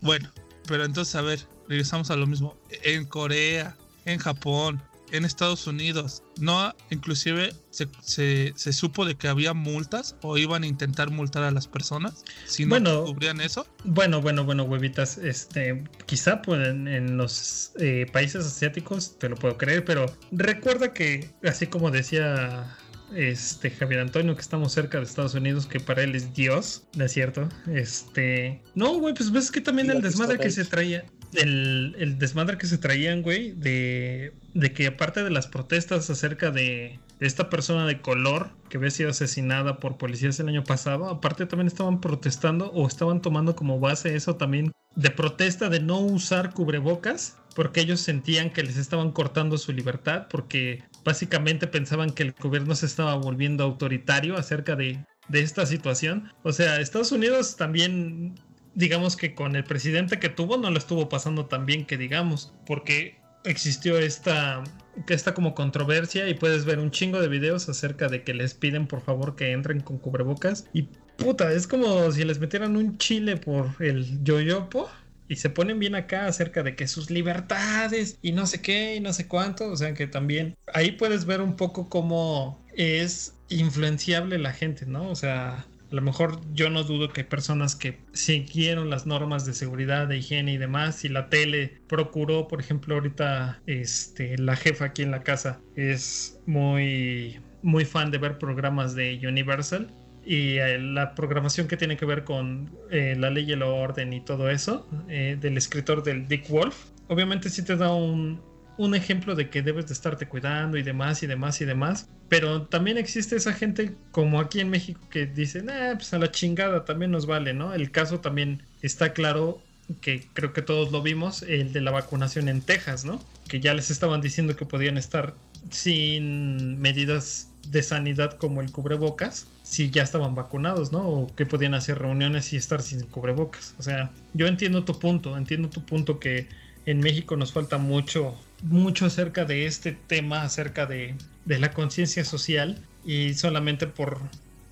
Bueno, pero entonces, a ver, regresamos a lo mismo. En Corea, en Japón, en Estados Unidos, no, inclusive se, se, se supo de que había multas o iban a intentar multar a las personas si no Bueno. cubrían eso. Bueno, bueno, bueno, huevitas, este, quizá pues, en, en los eh, países asiáticos te lo puedo creer, pero recuerda que, así como decía este Javier Antonio, que estamos cerca de Estados Unidos, que para él es Dios, ¿no es cierto? Este. No, güey, pues ves que también el desmadre que se traía. El, el desmadre que se traían, güey, de, de que aparte de las protestas acerca de, de esta persona de color que había sido asesinada por policías el año pasado, aparte también estaban protestando o estaban tomando como base eso también de protesta de no usar cubrebocas porque ellos sentían que les estaban cortando su libertad porque básicamente pensaban que el gobierno se estaba volviendo autoritario acerca de, de esta situación. O sea, Estados Unidos también, digamos que con el presidente que tuvo no lo estuvo pasando tan bien que digamos, porque existió esta esta como controversia y puedes ver un chingo de videos acerca de que les piden por favor que entren con cubrebocas y puta, es como si les metieran un chile por el yoyopo y se ponen bien acá acerca de que sus libertades y no sé qué y no sé cuánto, o sea que también ahí puedes ver un poco cómo es influenciable la gente, ¿no? O sea, a lo mejor yo no dudo que hay personas que siguieron las normas de seguridad, de higiene y demás. Y la tele procuró, por ejemplo, ahorita este, la jefa aquí en la casa es muy, muy fan de ver programas de Universal. Y eh, la programación que tiene que ver con eh, la ley y el orden y todo eso, eh, del escritor del Dick Wolf, obviamente sí te da un, un ejemplo de que debes de estarte cuidando y demás y demás y demás. Pero también existe esa gente como aquí en México que dice, nah, pues a la chingada también nos vale, ¿no? El caso también está claro que creo que todos lo vimos, el de la vacunación en Texas, ¿no? Que ya les estaban diciendo que podían estar sin medidas de sanidad como el cubrebocas si ya estaban vacunados, ¿no? O que podían hacer reuniones y estar sin cubrebocas. O sea, yo entiendo tu punto, entiendo tu punto que en México nos falta mucho, mucho acerca de este tema, acerca de, la conciencia social. Y solamente por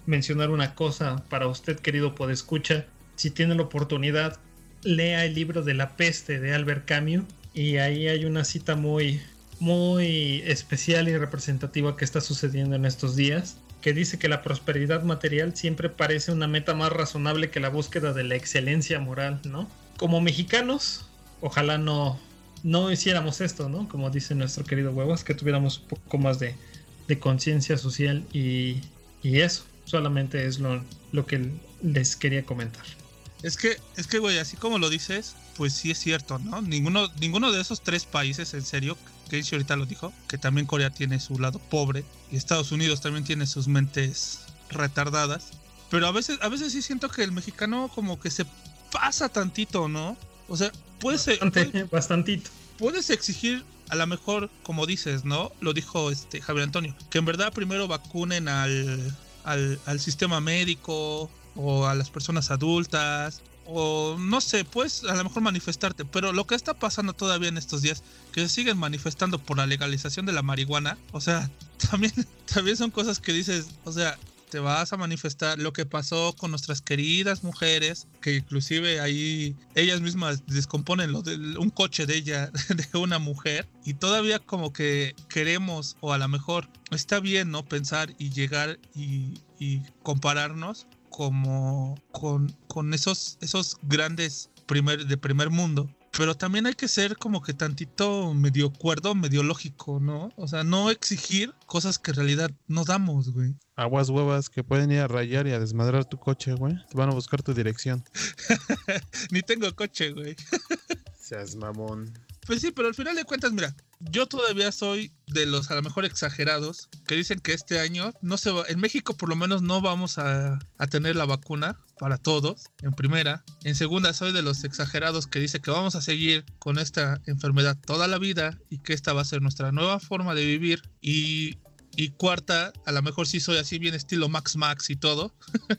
mencionar una cosa para usted, querido podescucha, si tiene la oportunidad, lea el libro de la peste de Albert Camus. Y ahí hay una cita muy, muy especial y representativa que está sucediendo en estos días, que dice que la prosperidad material siempre parece una meta más razonable que la búsqueda de la excelencia moral, ¿no? Como mexicanos, ojalá no, no hiciéramos esto, ¿no? Como dice nuestro querido Huevos, que tuviéramos un poco más de, conciencia social y, y eso, solamente es lo, que les quería comentar. Es que, es que, güey, así como lo dices, pues sí es cierto, ¿no? Ninguno, ninguno de esos tres países, en serio, Casey ahorita lo dijo, que también Corea tiene su lado pobre y Estados Unidos también tiene sus mentes retardadas. Pero a veces, a veces sí siento que el mexicano como que se pasa tantito, ¿no? O sea, puedes, Bastante, bastantito. puedes exigir a lo mejor, como dices, ¿no? Lo dijo este Javier Antonio, que en verdad primero vacunen al, al, al sistema médico o a las personas adultas o no sé, puedes a lo mejor manifestarte, pero lo que está pasando todavía en estos días, que se siguen manifestando por la legalización de la marihuana, o sea, también, también son cosas que dices, o sea, te vas a manifestar lo que pasó con nuestras queridas mujeres, que inclusive ahí ellas mismas descomponen de un coche de ella, de una mujer, y todavía como que queremos, o a lo mejor está bien, ¿no? Pensar y llegar y, y compararnos como con, con esos, esos grandes primer, de primer mundo. Pero también hay que ser como que tantito medio cuerdo, medio lógico, ¿no? O sea, no exigir cosas que en realidad no damos, güey. Aguas huevas que pueden ir a rayar y a desmadrar tu coche, güey. Te van a buscar tu dirección. Ni tengo coche, güey. Seas mamón. Pues sí, pero al final de cuentas, mira, yo todavía soy de los a lo mejor exagerados que dicen que este año no se va, en México por lo menos no vamos a, a tener la vacuna para todos, en primera. En segunda, soy de los exagerados que dice que vamos a seguir con esta enfermedad toda la vida y que esta va a ser nuestra nueva forma de vivir. Y, y cuarta, a lo mejor sí soy así bien estilo Max Max y todo.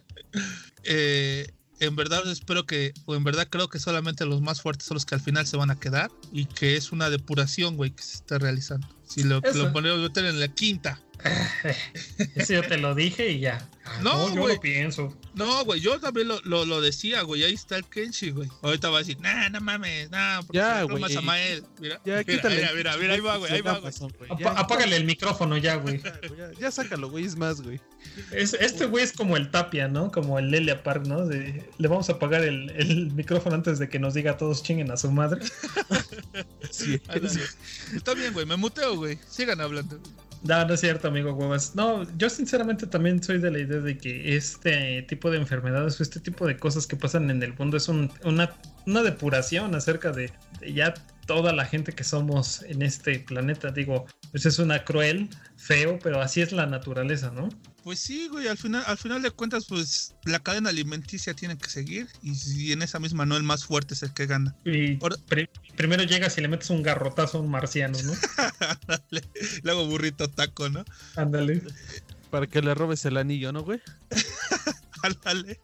Eh, en verdad espero que, o en verdad creo que solamente los más fuertes son los que al final se van a quedar y que es una depuración, güey, que se está realizando. Si lo, Eso. lo ponemos meter en la quinta. Eso yo te lo dije y ya. Ah, No, yo güey. lo pienso. No, güey, yo también lo, lo, lo decía, güey, ahí está el Kenshi, güey. Ahorita va a decir, nah, no mames, nah, porque Ya, güey. más a Mael. Mira, Ya, mira, quítale. mira, mira, mira, ahí va, güey, ahí va, güey. Apágale el micrófono ya, güey. Ya, ya sácalo, güey, es más, güey. Es- este güey es como el Tapia, ¿no? Como el Lelia Park, ¿no? De- le vamos a apagar el, el micrófono antes de que nos diga todos chinguen a su madre. Sí. Está bien, güey, me muteo, güey. Sigan hablando. No, no es cierto, amigo huevas. No, yo sinceramente también soy de la idea de que este tipo de enfermedades o este tipo de cosas que pasan en el mundo es un- una, una depuración acerca de, de ya toda la gente que somos en este planeta. Digo, pues es una cruel, feo, pero así es la naturaleza, ¿no? Pues sí, güey, al final, al final de cuentas, pues la cadena alimenticia tiene que seguir. Y en esa misma no, el más fuerte es el que gana. Y Ahora- pri- primero llegas y le metes un garrotazo a un marciano, ¿no? Ándale, Le hago burrito taco, ¿no? Ándale. Para que le robes el anillo, ¿no, güey? Ándale.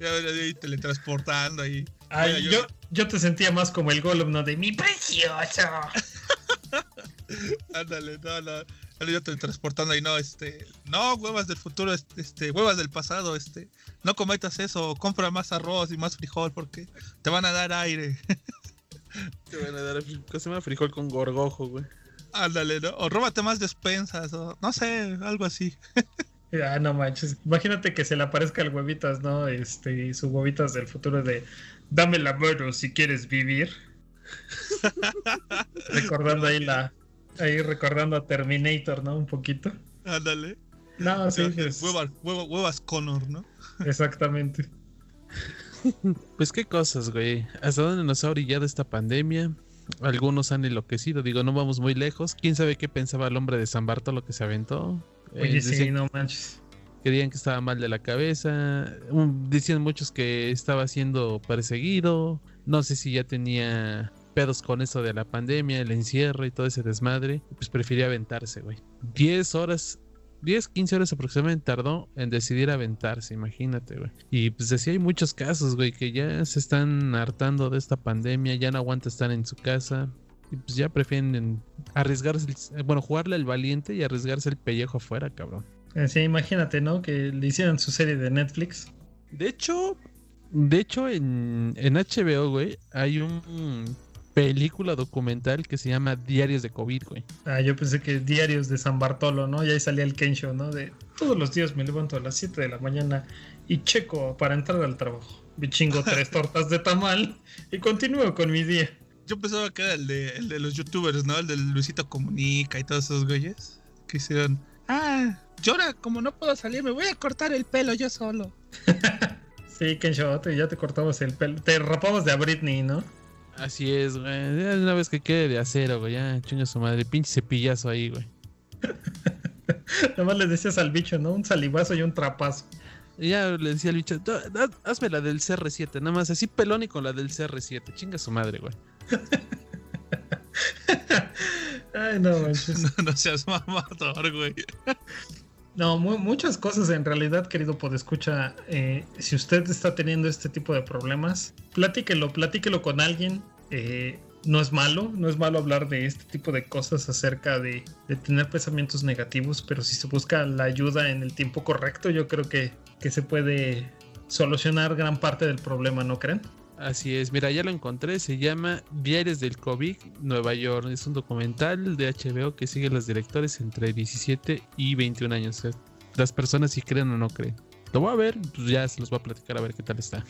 Ya teletransportando ahí. Ay, yo- yo, yo te sentía más como el Gollum, ¿no? De mi precioso. Ándale, no, no. Yo teletransportando ahí, no, este. No, huevas del futuro, este, este, huevas del pasado, este. No cometas eso, compra más arroz y más frijol porque te van a dar aire. Te van a dar ¿cómo se llama? frijol con gorgojo, güey. Ándale, ¿no? O róbate más despensas, o no sé, algo así. Ah, no manches. Imagínate que se le aparezca el huevitas, ¿no? Este, su huevitas del futuro de dame la mano si quieres vivir. recordando ahí la. Ahí recordando a Terminator, ¿no? Un poquito. Ándale. No, sí, es- Huevas, hueva- huevas Connor, ¿no? exactamente. Pues qué cosas, güey. ¿Hasta dónde nos ha orillado esta pandemia? Algunos han enloquecido, digo, no vamos muy lejos. ¿Quién sabe qué pensaba el hombre de San Bartolo que se aventó? Eh, Oye, sí, no manches. Creían que estaba mal de la cabeza. Un- Decían muchos que estaba siendo perseguido. No sé si ya tenía pedos con eso de la pandemia, el encierro y todo ese desmadre. Pues prefirió aventarse, güey. 10 horas, 10, 15 horas aproximadamente tardó en decidir aventarse, imagínate, güey. Y pues así hay muchos casos, güey, que ya se están hartando de esta pandemia, ya no aguanta estar en su casa. Y pues ya prefieren arriesgarse, el- bueno, jugarle al valiente y arriesgarse el pellejo afuera, cabrón. Eh, Sí, imagínate, ¿no? Que le hicieran su serie de Netflix. De hecho, de hecho en, en HBO, güey, hay un película documental que se llama Diarios de COVID, güey. Ah, yo pensé que diarios de San Bartolo, ¿no? Y ahí salía el Ken Show, ¿no? De todos los días me levanto a las 7 de la mañana y checo para entrar al trabajo. Me chingo tres tortas de tamal y continúo con mi día. Yo pensaba que era el de, el de los youtubers, ¿no? El de Luisito Comunica y todos esos güeyes. Que hicieron. Ah, ahora, como no puedo salir, me voy a cortar el pelo yo solo. Sí, Ken Show, te- ya te cortabas el pelo. Te rapabas de a Britney, ¿no? Así es, güey. Ya Una vez que quede de acero, güey, ya chinga su madre, pinche cepillazo ahí, güey. Nada más le decías al bicho, ¿no? Un salivazo y un trapazo. Y ya le decía al bicho, "Da- da- hazme la del CR7, nada más así pelón y con la del CR7, chinga su madre, güey. Ay, no manches. No, no seas mamador, güey. No, mu- muchas cosas en realidad, querido podescucha. Eh, si usted está teniendo este tipo de problemas, platíquelo, platíquelo con alguien. Eh, no es malo, no es malo hablar de este tipo de cosas acerca de, de tener pensamientos negativos, pero si se busca la ayuda en el tiempo correcto, yo creo que, que se puede solucionar gran parte del problema, ¿no creen? Así es, mira, ya lo encontré, se llama Diarios del COVID Nueva York. Es un documental de HBO que sigue a los directores entre 17 y 21 años. Las personas si creen o no creen. Lo voy a ver, pues ya se los voy a platicar a ver qué tal está.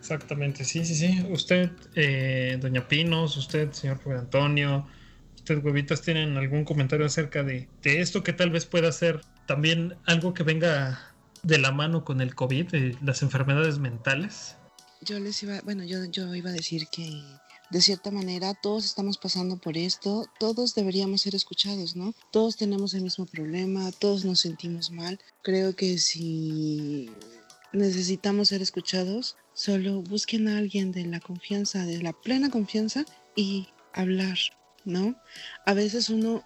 Exactamente, sí, sí, sí. Usted, eh, doña Pinos, usted, señor Juan Antonio, usted, huevitas, ¿tienen algún comentario acerca de, de esto que tal vez pueda ser también algo que venga de la mano con el COVID, de las enfermedades mentales? Yo les iba, bueno, yo, yo iba a decir que de cierta manera todos estamos pasando por esto, todos deberíamos ser escuchados, ¿no? Todos tenemos el mismo problema, todos nos sentimos mal. Creo que si necesitamos ser escuchados, solo busquen a alguien de la confianza, de la plena confianza y hablar, ¿no? A veces uno,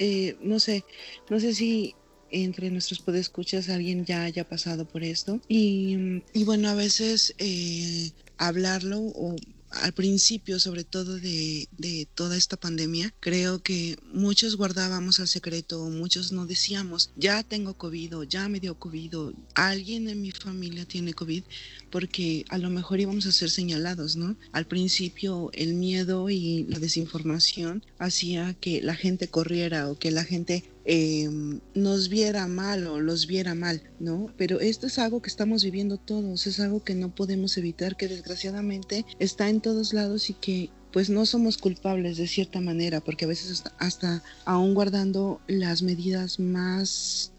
eh, no sé, no sé si entre nuestros podescuchas alguien ya haya pasado por esto. Y, y bueno, a veces eh, hablarlo o al principio, sobre todo de, de, toda esta pandemia, creo que muchos guardábamos el secreto, muchos no decíamos, ya tengo COVID, ya me dio COVID, alguien en mi familia tiene COVID, porque a lo mejor íbamos a ser señalados, ¿no? Al principio el miedo y la desinformación hacía que la gente corriera o que la gente eh, nos viera mal o los viera mal, ¿no? Pero esto es algo que estamos viviendo todos, es algo que no podemos evitar, que desgraciadamente está en todos lados y que pues no somos culpables de cierta manera, porque a veces hasta, hasta aún guardando las medidas más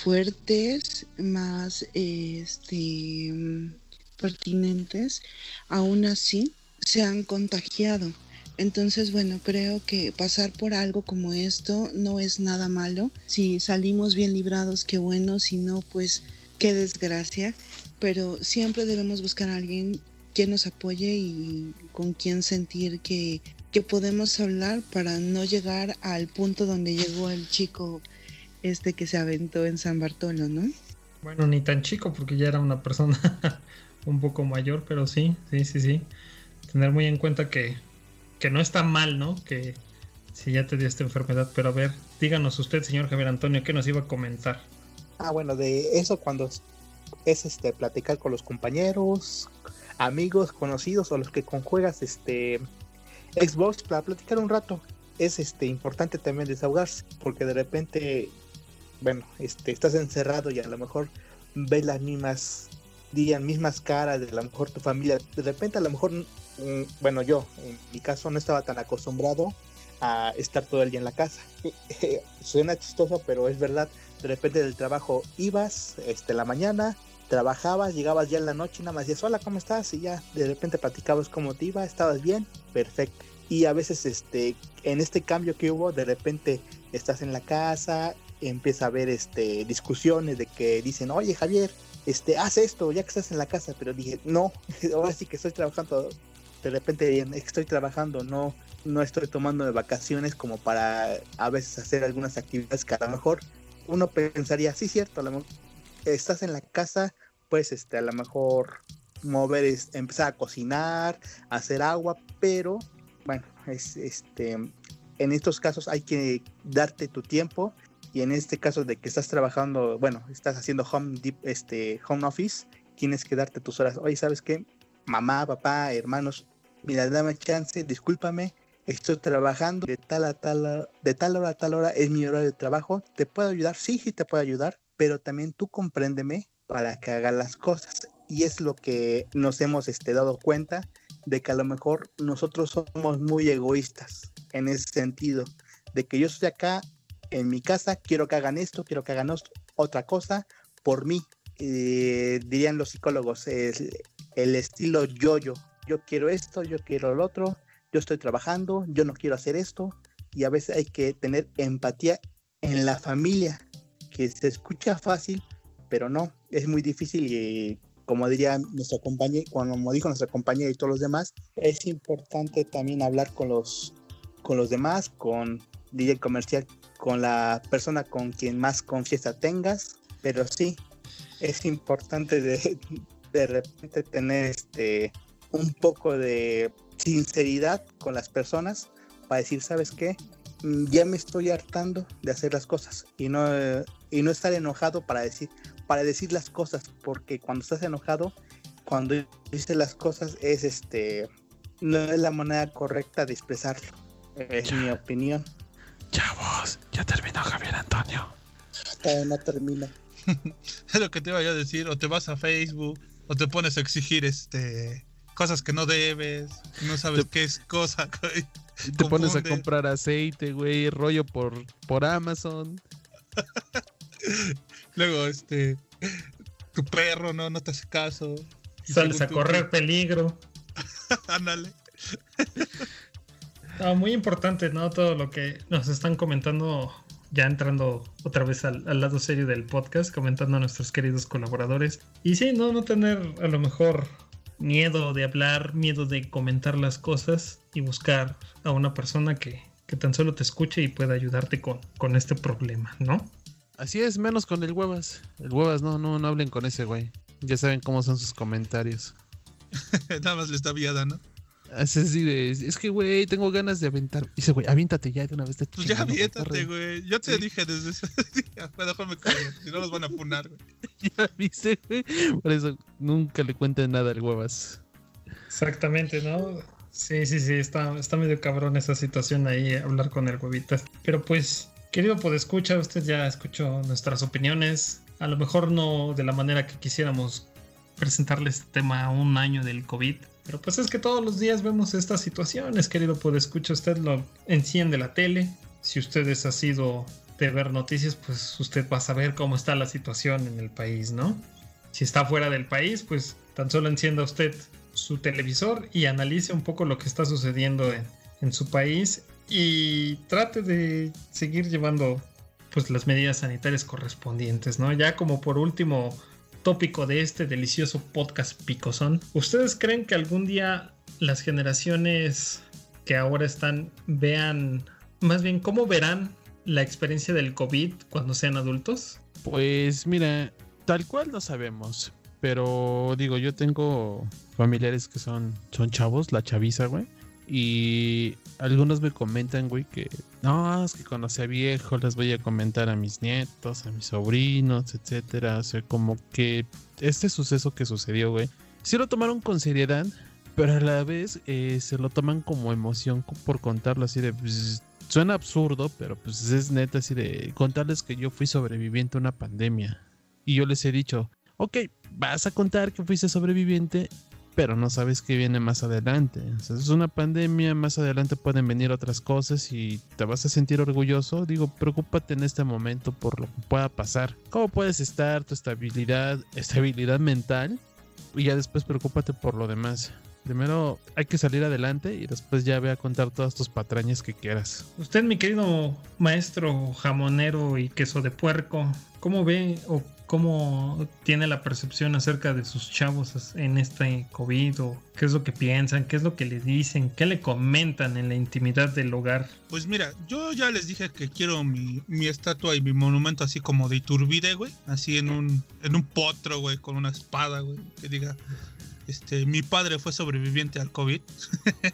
fuertes, más este, pertinentes, aún así se han contagiado. Entonces, bueno, creo que pasar por algo como esto no es nada malo. Si salimos bien librados, qué bueno, si no, pues qué desgracia. Pero siempre debemos buscar a alguien quien nos apoye y con quien sentir que, que podemos hablar para no llegar al punto donde llegó el chico este que se aventó en San Bartolo, ¿no? Bueno, ni tan chico porque ya era una persona un poco mayor, pero sí, sí, sí, sí. Tener muy en cuenta que, que no está mal, ¿no? Que si ya te dio esta enfermedad, pero a ver, díganos usted, señor Javier Antonio, ¿qué nos iba a comentar? Ah, bueno, de eso cuando es este platicar con los compañeros, amigos, conocidos o los que conjuegas este Xbox para platicar un rato. Es este importante también desahogarse, porque de repente, bueno, este estás encerrado y a lo mejor ves las mismas días, mismas caras de a lo mejor tu familia. De repente a lo mejor, bueno, yo en mi caso no estaba tan acostumbrado a estar todo el día en la casa. Suena chistoso, pero es verdad. De repente del trabajo ibas, este, la mañana, trabajabas, llegabas ya en la noche, nada más decías, hola, ¿cómo estás? Y ya de repente platicabas cómo te iba, estabas bien, perfecto. Y a veces, este, en este cambio que hubo, de repente estás en la casa, empieza a haber, este, discusiones de que dicen, oye, Javier, este, haz esto, ya que estás en la casa, pero dije, no, ahora sí que estoy trabajando, de repente estoy trabajando, no, no estoy tomando de vacaciones como para a veces hacer algunas actividades que a lo mejor uno pensaría, sí, cierto, a lo mejor estás en la casa, pues este, a lo mejor mover, empezar a cocinar, hacer agua, pero bueno, es este, en estos casos hay que darte tu tiempo y en este caso de que estás trabajando, bueno, estás haciendo home, deep, este, home office, tienes que darte tus horas. Oye, ¿sabes qué? Mamá, papá, hermanos, mira, dame chance, discúlpame, estoy trabajando de tal a tal, de tal hora a tal hora es mi horario de trabajo, ¿te puedo ayudar? Sí, sí te puedo ayudar, pero también tú compréndeme para que haga las cosas. Y es lo que nos hemos este, dado cuenta de que a lo mejor nosotros somos muy egoístas en ese sentido, de que yo estoy acá en mi casa, quiero que hagan esto, quiero que hagan otra cosa por mí. Eh, dirían los psicólogos, el, el estilo yo-yo. Yo quiero esto, yo quiero lo otro, yo estoy trabajando, yo no quiero hacer esto. Y a veces hay que tener empatía en la familia, que se escucha fácil, pero no, es muy difícil y como diría nuestra compañía, como dijo nuestra compañía y todos los demás, es importante también hablar con los, con los demás, con DJ comercial, con la persona con quien más confianza tengas, pero sí, es importante de, de repente tener este un poco de sinceridad con las personas para decir, ¿sabes qué? Mm, Ya me estoy hartando de hacer las cosas y no, y no estar enojado para decir, para decir las cosas, porque cuando estás enojado, cuando dices las cosas es este, no es la manera correcta de expresarlo, es mi opinión. Chavos, ya terminó Javier Antonio. Todavía no termina. Es lo que te iba yo a decir, o te vas a Facebook, o te pones a exigir este cosas que no debes, no sabes Te- qué es cosa. güey. Te pones a comprar aceite, güey, rollo por, por Amazon. Luego, este, tu perro no, no te hace caso. Sales a tú- correr peligro. Ándale. Ah, muy importante, ¿no? Todo lo que nos están comentando, ya entrando otra vez al, al lado serio del podcast, comentando a nuestros queridos colaboradores. Y sí, no, no tener a lo mejor miedo de hablar, miedo de comentar las cosas y buscar a una persona que, que tan solo te escuche y pueda ayudarte con, con este problema, ¿no? Así es, menos con el huevas. El huevas, no, no, no hablen con ese güey. Ya saben cómo son sus comentarios. Nada más le está viada, ¿no? Es así de, es que, güey, tengo ganas de aventar. Dice, güey, aviéntate ya de una vez. de Pues ya aviéntate, cotorre". güey. Yo te Sí. dije desde ese día. Déjame callar, si no los van a funar, güey. Ya viste, güey. Por eso nunca le cuenten nada al huevas. Exactamente, ¿no? Sí, sí, sí, está, está medio cabrón esa situación ahí, hablar con el huevitas. Pero pues, querido podescucha, usted ya escuchó nuestras opiniones. A lo mejor no de la manera que quisiéramos presentarle este tema a un año del COVID. Pero pues es que todos los días vemos estas situaciones, querido escucha Usted lo enciende la tele. Si ustedes ha sido de ver noticias, pues usted va a saber cómo está la situación en el país, ¿no? Si está fuera del país, pues tan solo encienda usted su televisor y analice un poco lo que está sucediendo en, en su país y trate de seguir llevando pues las medidas sanitarias correspondientes, ¿no? Ya como por último tópico de este delicioso podcast Picosón, ¿ustedes creen que algún día las generaciones que ahora están vean, más bien, cómo verán la experiencia del COVID cuando sean adultos? Pues mira, tal cual no sabemos. Pero digo, yo tengo familiares que son, son chavos, la chaviza, güey. Y algunos me comentan, güey, que no, es que cuando sea viejo les voy a comentar a mis nietos, a mis sobrinos, etcétera. O sea, como que este suceso que sucedió, güey, sí lo tomaron con seriedad, pero a la vez eh, se lo toman como emoción por contarlo así de. Pues, suena absurdo, pero pues es neta así de contarles que yo fui sobreviviente a una pandemia. Y yo les he dicho, ok, vas a contar que fuiste sobreviviente pero no sabes qué viene más adelante. es una pandemia, más adelante pueden venir otras cosas y te vas a sentir orgulloso. Digo, preocúpate en este momento por lo que pueda pasar. ¿Cómo puedes estar? Tu estabilidad, estabilidad mental. Y ya después preocúpate por lo demás. Primero hay que salir adelante y después ya ve a contar todas tus patrañas que quieras. Usted, mi querido maestro jamonero y queso de puerco, ¿cómo ve o cómo tiene la percepción acerca de sus chavos en este COVID o qué es lo que piensan, qué es lo que le dicen, qué le comentan en la intimidad del hogar. Pues mira, yo ya les dije que quiero mi, estatua y mi monumento así como de Iturbide, güey, así en un, en un potro, güey, con una espada, güey, que diga, este, mi padre fue sobreviviente al COVID.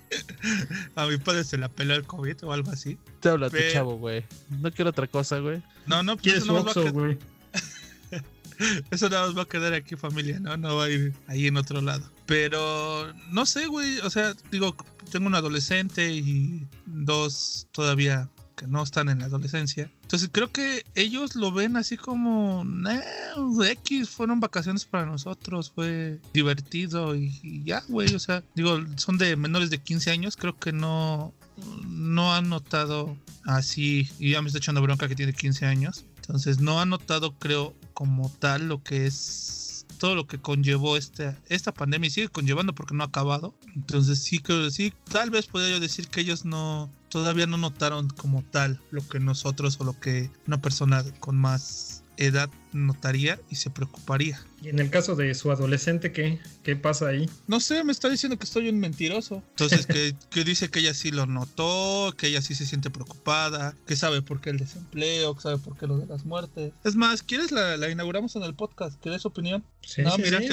a mi padre se la peló el COVID o algo así. Te habla tu chavo, güey. No quiero otra cosa, güey. No, no, pues eso no güey. Eso nada más va a quedar aquí familia, ¿no? No va a ir ahí en otro lado. Pero no sé, güey. O sea, digo, tengo un adolescente y dos todavía que no están en la adolescencia. Entonces creo que ellos lo ven así como, X, fueron vacaciones para nosotros, fue divertido y, ya, güey. O sea, digo, son de menores de 15 años, creo que no, no han notado así, y ya me está echando bronca que tiene 15 años. Entonces no han notado, creo, como tal lo que es todo lo que conllevó esta, esta pandemia y sigue conllevando porque no ha acabado. Entonces sí que sí, tal vez podría yo decir que ellos no todavía no notaron como tal lo que nosotros o lo que una persona con más edad notaría y se preocuparía. Y en el caso de su adolescente, ¿qué, qué pasa ahí? No sé, me está diciendo que estoy un mentiroso. Entonces, que, que, dice que ella sí lo notó, que ella sí se siente preocupada, que sabe por qué el desempleo, que sabe por qué lo de las muertes. Es más, ¿quieres la, la inauguramos en el podcast? ¿Quieres su opinión? Sí, no, mira, sí,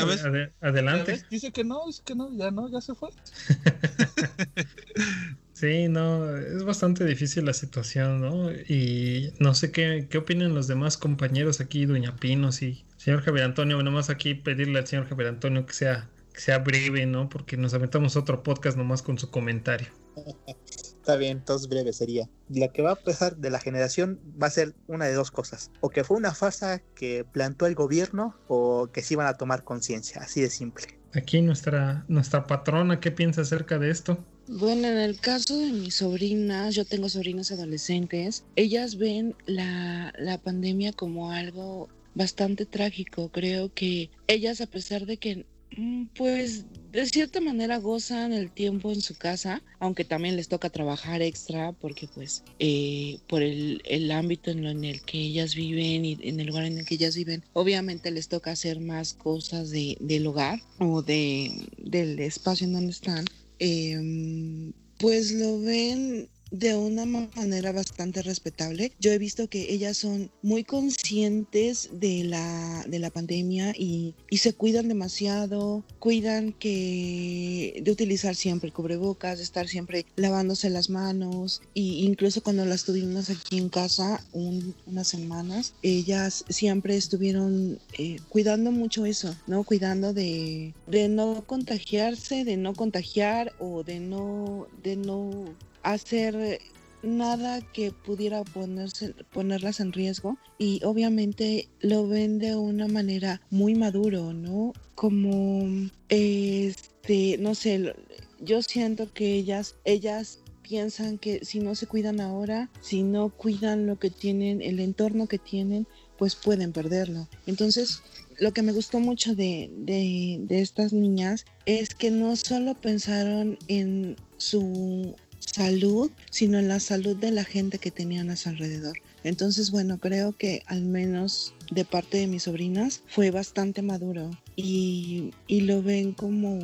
adelante. Dice que no, dice que no, ya no, ya se fue. Sí, no, es bastante difícil la situación, ¿no? Y no sé qué, qué opinan los demás compañeros aquí, Doña Pinos y señor Javier Antonio. Bueno, más aquí pedirle al señor Javier Antonio que sea, que sea breve, ¿no? Porque nos aventamos otro podcast nomás con su comentario. Está bien, entonces breve sería. La que va a pesar de la generación va a ser una de dos cosas. O que fue una farsa que plantó el gobierno o que sí van a tomar conciencia, así de simple. Aquí nuestra, nuestra patrona, ¿qué piensa acerca de esto? Bueno, en el caso de mis sobrinas, yo tengo sobrinas adolescentes, ellas ven la, la pandemia como algo bastante trágico. Creo que ellas, a pesar de que mm, pues de cierta manera gozan el tiempo en su casa, aunque también les toca trabajar extra porque pues eh, por el, el, ámbito en, en, el que ellas viven y en el lugar en el que ellas viven, obviamente les toca hacer más cosas de, del hogar o de, del espacio en donde están. Em, pues lo ven de una manera bastante respetable. Yo he visto que ellas son muy conscientes de la, de la pandemia y, y, se cuidan demasiado, cuidan que de utilizar siempre cubrebocas, de estar siempre lavándose las manos e incluso cuando las tuvimos aquí en casa unas semanas, ellas siempre estuvieron eh, cuidando mucho eso, ¿no? Cuidando de, de no contagiarse, de no contagiar o de no, de no hacer nada que pudiera ponerse, ponerlas en riesgo y obviamente lo ven de una manera muy maduro, ¿no? Como, este, no sé, yo siento que ellas, ellas piensan que si no se cuidan ahora, si no cuidan lo que tienen, el entorno que tienen, pues pueden perderlo. Entonces, lo que me gustó mucho de, de, de estas niñas es que no solo pensaron en su salud, sino en la salud de la gente que tenían a su alrededor. Entonces, bueno, creo que al menos de parte de mis sobrinas fue bastante maduro y, y lo ven como,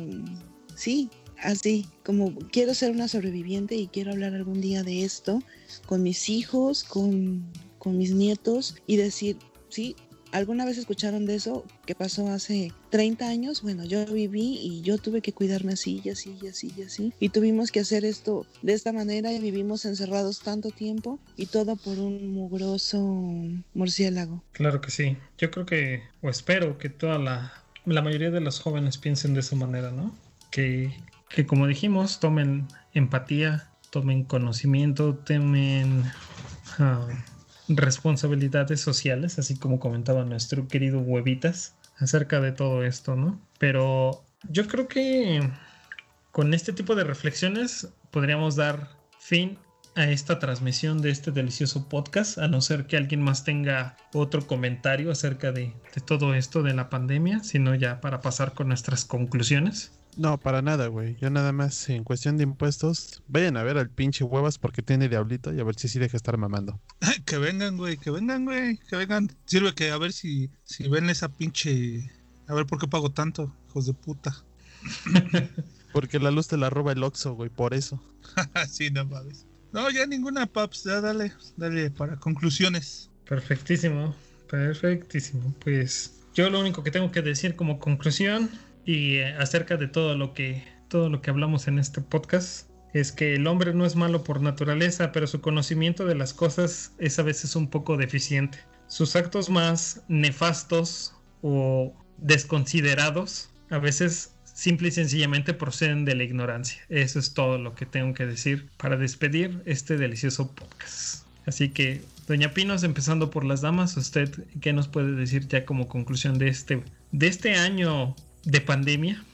sí, así, como quiero ser una sobreviviente y quiero hablar algún día de esto con mis hijos, con, con mis nietos y decir, sí, ¿Alguna vez escucharon de eso que pasó hace 30 años? Bueno, yo viví y yo tuve que cuidarme así y así y así y así. Y tuvimos que hacer esto de esta manera y vivimos encerrados tanto tiempo y todo por un mugroso murciélago. Claro que sí. Yo creo que, o espero que toda la, la mayoría de los jóvenes piensen de esa manera, ¿no? Que, que como dijimos, tomen empatía, tomen conocimiento, tomen ah, responsabilidades sociales, así como comentaba nuestro querido Huevitas acerca de todo esto, ¿no? Pero yo creo que con este tipo de reflexiones podríamos dar fin a esta transmisión de este delicioso podcast, a no ser que alguien más tenga otro comentario acerca de, de todo esto de la pandemia, sino ya para pasar con nuestras conclusiones. No, para nada, güey. Yo nada más en cuestión de impuestos, vayan a ver al pinche huevas porque tiene diablito y a ver si sí deja estar mamando. que vengan, güey, que vengan, güey, que vengan. Sirve que a ver si, si ven esa pinche... A ver por qué pago tanto, hijos de puta. Porque la luz te la roba el Oxxo, güey, por eso. sí, no mames. No, ya ninguna, paps. Ya dale, dale para conclusiones. Perfectísimo, perfectísimo. Pues yo lo único que tengo que decir como conclusión y eh, acerca de todo lo que todo lo que hablamos en este podcast es que el hombre no es malo por naturaleza, pero su conocimiento de las cosas es a veces un poco deficiente. Sus actos más nefastos o desconsiderados a veces simple y sencillamente proceden de la ignorancia. Eso es todo lo que tengo que decir para despedir este delicioso podcast. Así que, doña Pinos, empezando por las damas, ¿usted qué nos puede decir ya como conclusión de este, de este año de pandemia?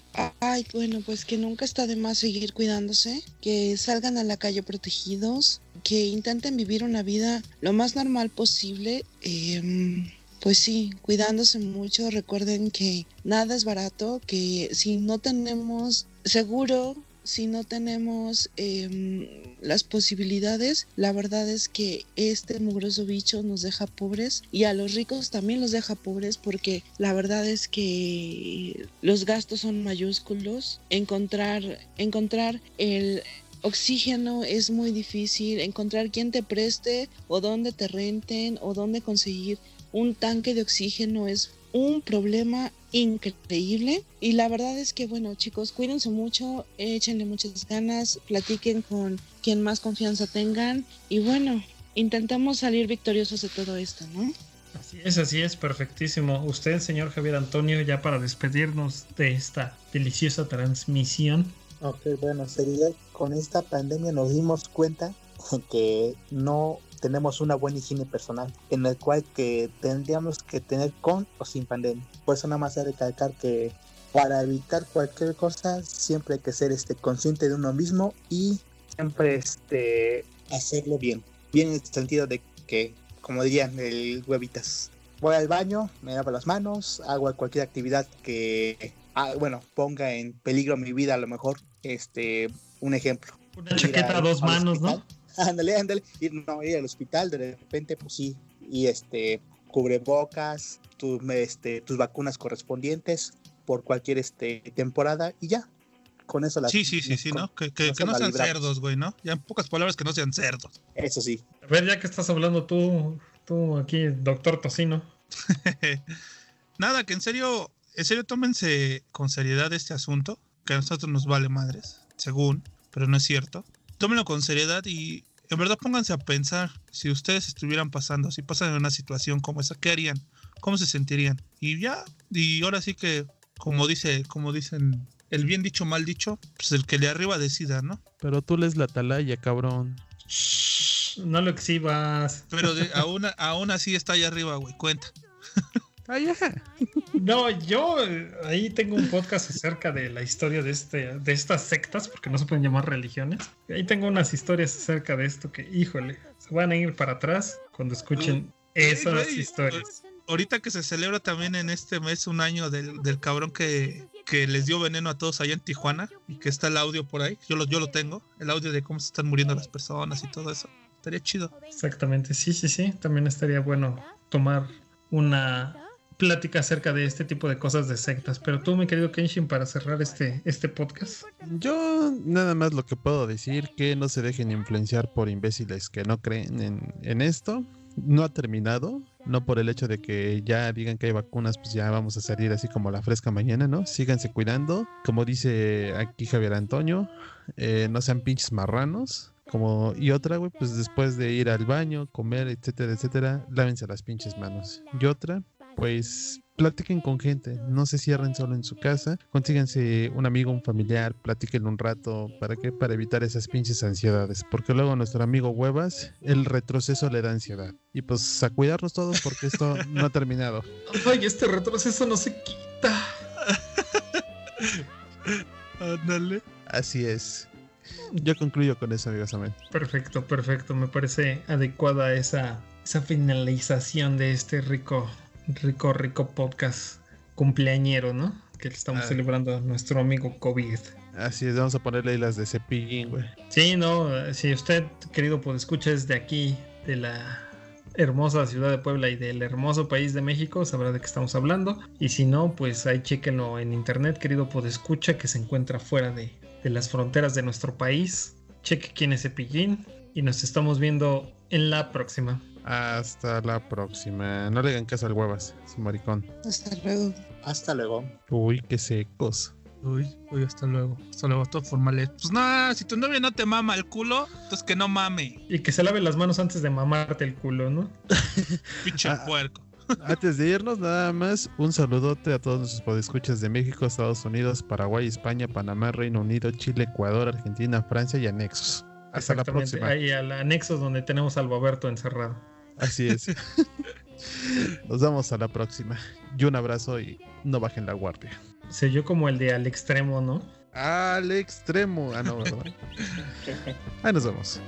Ay, bueno, pues que nunca está de más seguir cuidándose, que salgan a la calle protegidos, que intenten vivir una vida lo más normal posible. eh, pues sí, cuidándose mucho. Recuerden que nada es barato, que si no tenemos seguro, si no tenemos em, las posibilidades, la verdad es que este mugroso bicho nos deja pobres y a los ricos también los deja pobres porque la verdad es que los gastos son mayúsculos. Encontrar, encontrar el oxígeno es muy difícil, encontrar quién te preste o dónde te renten o dónde conseguir un tanque de oxígeno es un problema increíble y la verdad es que bueno chicos cuídense mucho échenle muchas ganas platiquen con quien más confianza tengan y bueno intentamos salir victoriosos de todo esto no Así es, así es, perfectísimo. Usted, señor Javier Antonio, ya para despedirnos de esta deliciosa transmisión. Ok, bueno, sería con esta pandemia nos dimos cuenta que no tenemos una buena higiene personal, en el cual que tendríamos que tener con o sin pandemia. Por eso nada más hay recalcar que para evitar cualquier cosa siempre hay que ser este consciente de uno mismo y siempre este hacerlo bien. Bien en el sentido de que, como dirían el huevitas, voy al baño, me lavo las manos, hago cualquier actividad que ah, bueno, ponga en peligro mi vida a lo mejor. Este, un ejemplo. Una chaqueta a dos manos, ¿no? Ándale, ándale. Ir, no, ir al hospital, de repente, pues sí. Y este, cubrebocas, tu, este, tus vacunas correspondientes por cualquier este, temporada y ya. Con eso las. Sí, sí, sí, sí, con- ¿no? Que, que- no la sean libramos. cerdos, güey, ¿no? Ya en pocas palabras que no sean cerdos. Eso sí. A ver, ya que estás hablando tú, tú aquí, doctor Tocino. Nada, que en serio, en serio tómense con seriedad este asunto, que a nosotros nos vale madres, según, pero no es cierto. Tómenlo con seriedad y en verdad pónganse a pensar si ustedes estuvieran pasando, si pasan en una situación como esa, ¿qué harían? ¿Cómo se sentirían? Y ya, y ahora sí que, como dice, como dicen, el bien dicho, mal dicho, pues el que le arriba decida, ¿no? Pero tú lees la atalaya, cabrón. Shh. Shh, no lo exhibas. Pero de- aún, aún así está allá arriba, güey. Cuenta. No, yo ahí tengo un podcast acerca de la historia de este, de estas sectas, porque no se pueden llamar religiones. Ahí tengo unas historias acerca de esto que, híjole, se van a ir para atrás cuando escuchen esas historias. Ahorita que se celebra también en este mes un año del, del cabrón que, que les dio veneno a todos allá en Tijuana y que está el audio por ahí. Yo lo, yo lo tengo. El audio de cómo se están muriendo las personas y todo eso. Estaría chido. Exactamente, sí, sí, sí. También estaría bueno tomar una plática acerca de este tipo de cosas de sectas. Pero tú, mi querido Kenshin, para cerrar este, este podcast. Yo nada más lo que puedo decir, que no se dejen influenciar por imbéciles que no creen en, en esto. No ha terminado, no por el hecho de que ya digan que hay vacunas, pues ya vamos a salir así como la fresca mañana, ¿no? Síganse cuidando. Como dice aquí Javier Antonio, eh, no sean pinches marranos. Como, y otra, güey, pues después de ir al baño, comer, etcétera, etcétera, lávense las pinches manos. Y otra, pues platiquen con gente, no se cierren solo en su casa, consíganse un amigo, un familiar, platiquen un rato, ¿para qué? Para evitar esas pinches ansiedades, porque luego a nuestro amigo Huevas, el retroceso le da ansiedad. Y pues a cuidarnos todos porque esto no ha terminado. Ay, este retroceso no se quita. Ándale. Así es. Yo concluyo con eso, amigos. Amén. Perfecto, perfecto. Me parece adecuada esa, esa finalización de este rico, rico, rico podcast cumpleañero, ¿no? Que le estamos Ah. celebrando a nuestro amigo COVID. Así es, vamos a ponerle las de cepillín, güey. Sí, no, si usted, querido escucha es de aquí, de la hermosa ciudad de Puebla y del hermoso país de México, sabrá de qué estamos hablando. Y si no, pues ahí chequenlo en internet, querido escucha que se encuentra fuera de, de las fronteras de nuestro país. Cheque quién es Cepillín y nos estamos viendo en la próxima. Hasta la próxima. No le hagan caso al Huevas, ese maricón. Hasta luego. Hasta luego. Uy, qué secos. Uy, uy, hasta luego. Hasta luego, todo formales. Pues nada, si tu novia no te mama el culo, entonces que no mame. Y que se lave las manos antes de mamarte el culo, ¿no? Pinche Ah. puerco. Antes de irnos, nada más un saludote a todos nuestros podescuchas de México, Estados Unidos, Paraguay, España, Panamá, Reino Unido, Chile, Ecuador, Argentina, Francia y anexos. Hasta la Exactamente, próxima. Ahí al anexo donde tenemos al Boberto encerrado. Así es. Nos vemos a la próxima. Y un abrazo y no bajen la guardia. Se oyó como el de al extremo, ¿no? Al extremo. Ah, no, ¿verdad? Ahí nos vemos.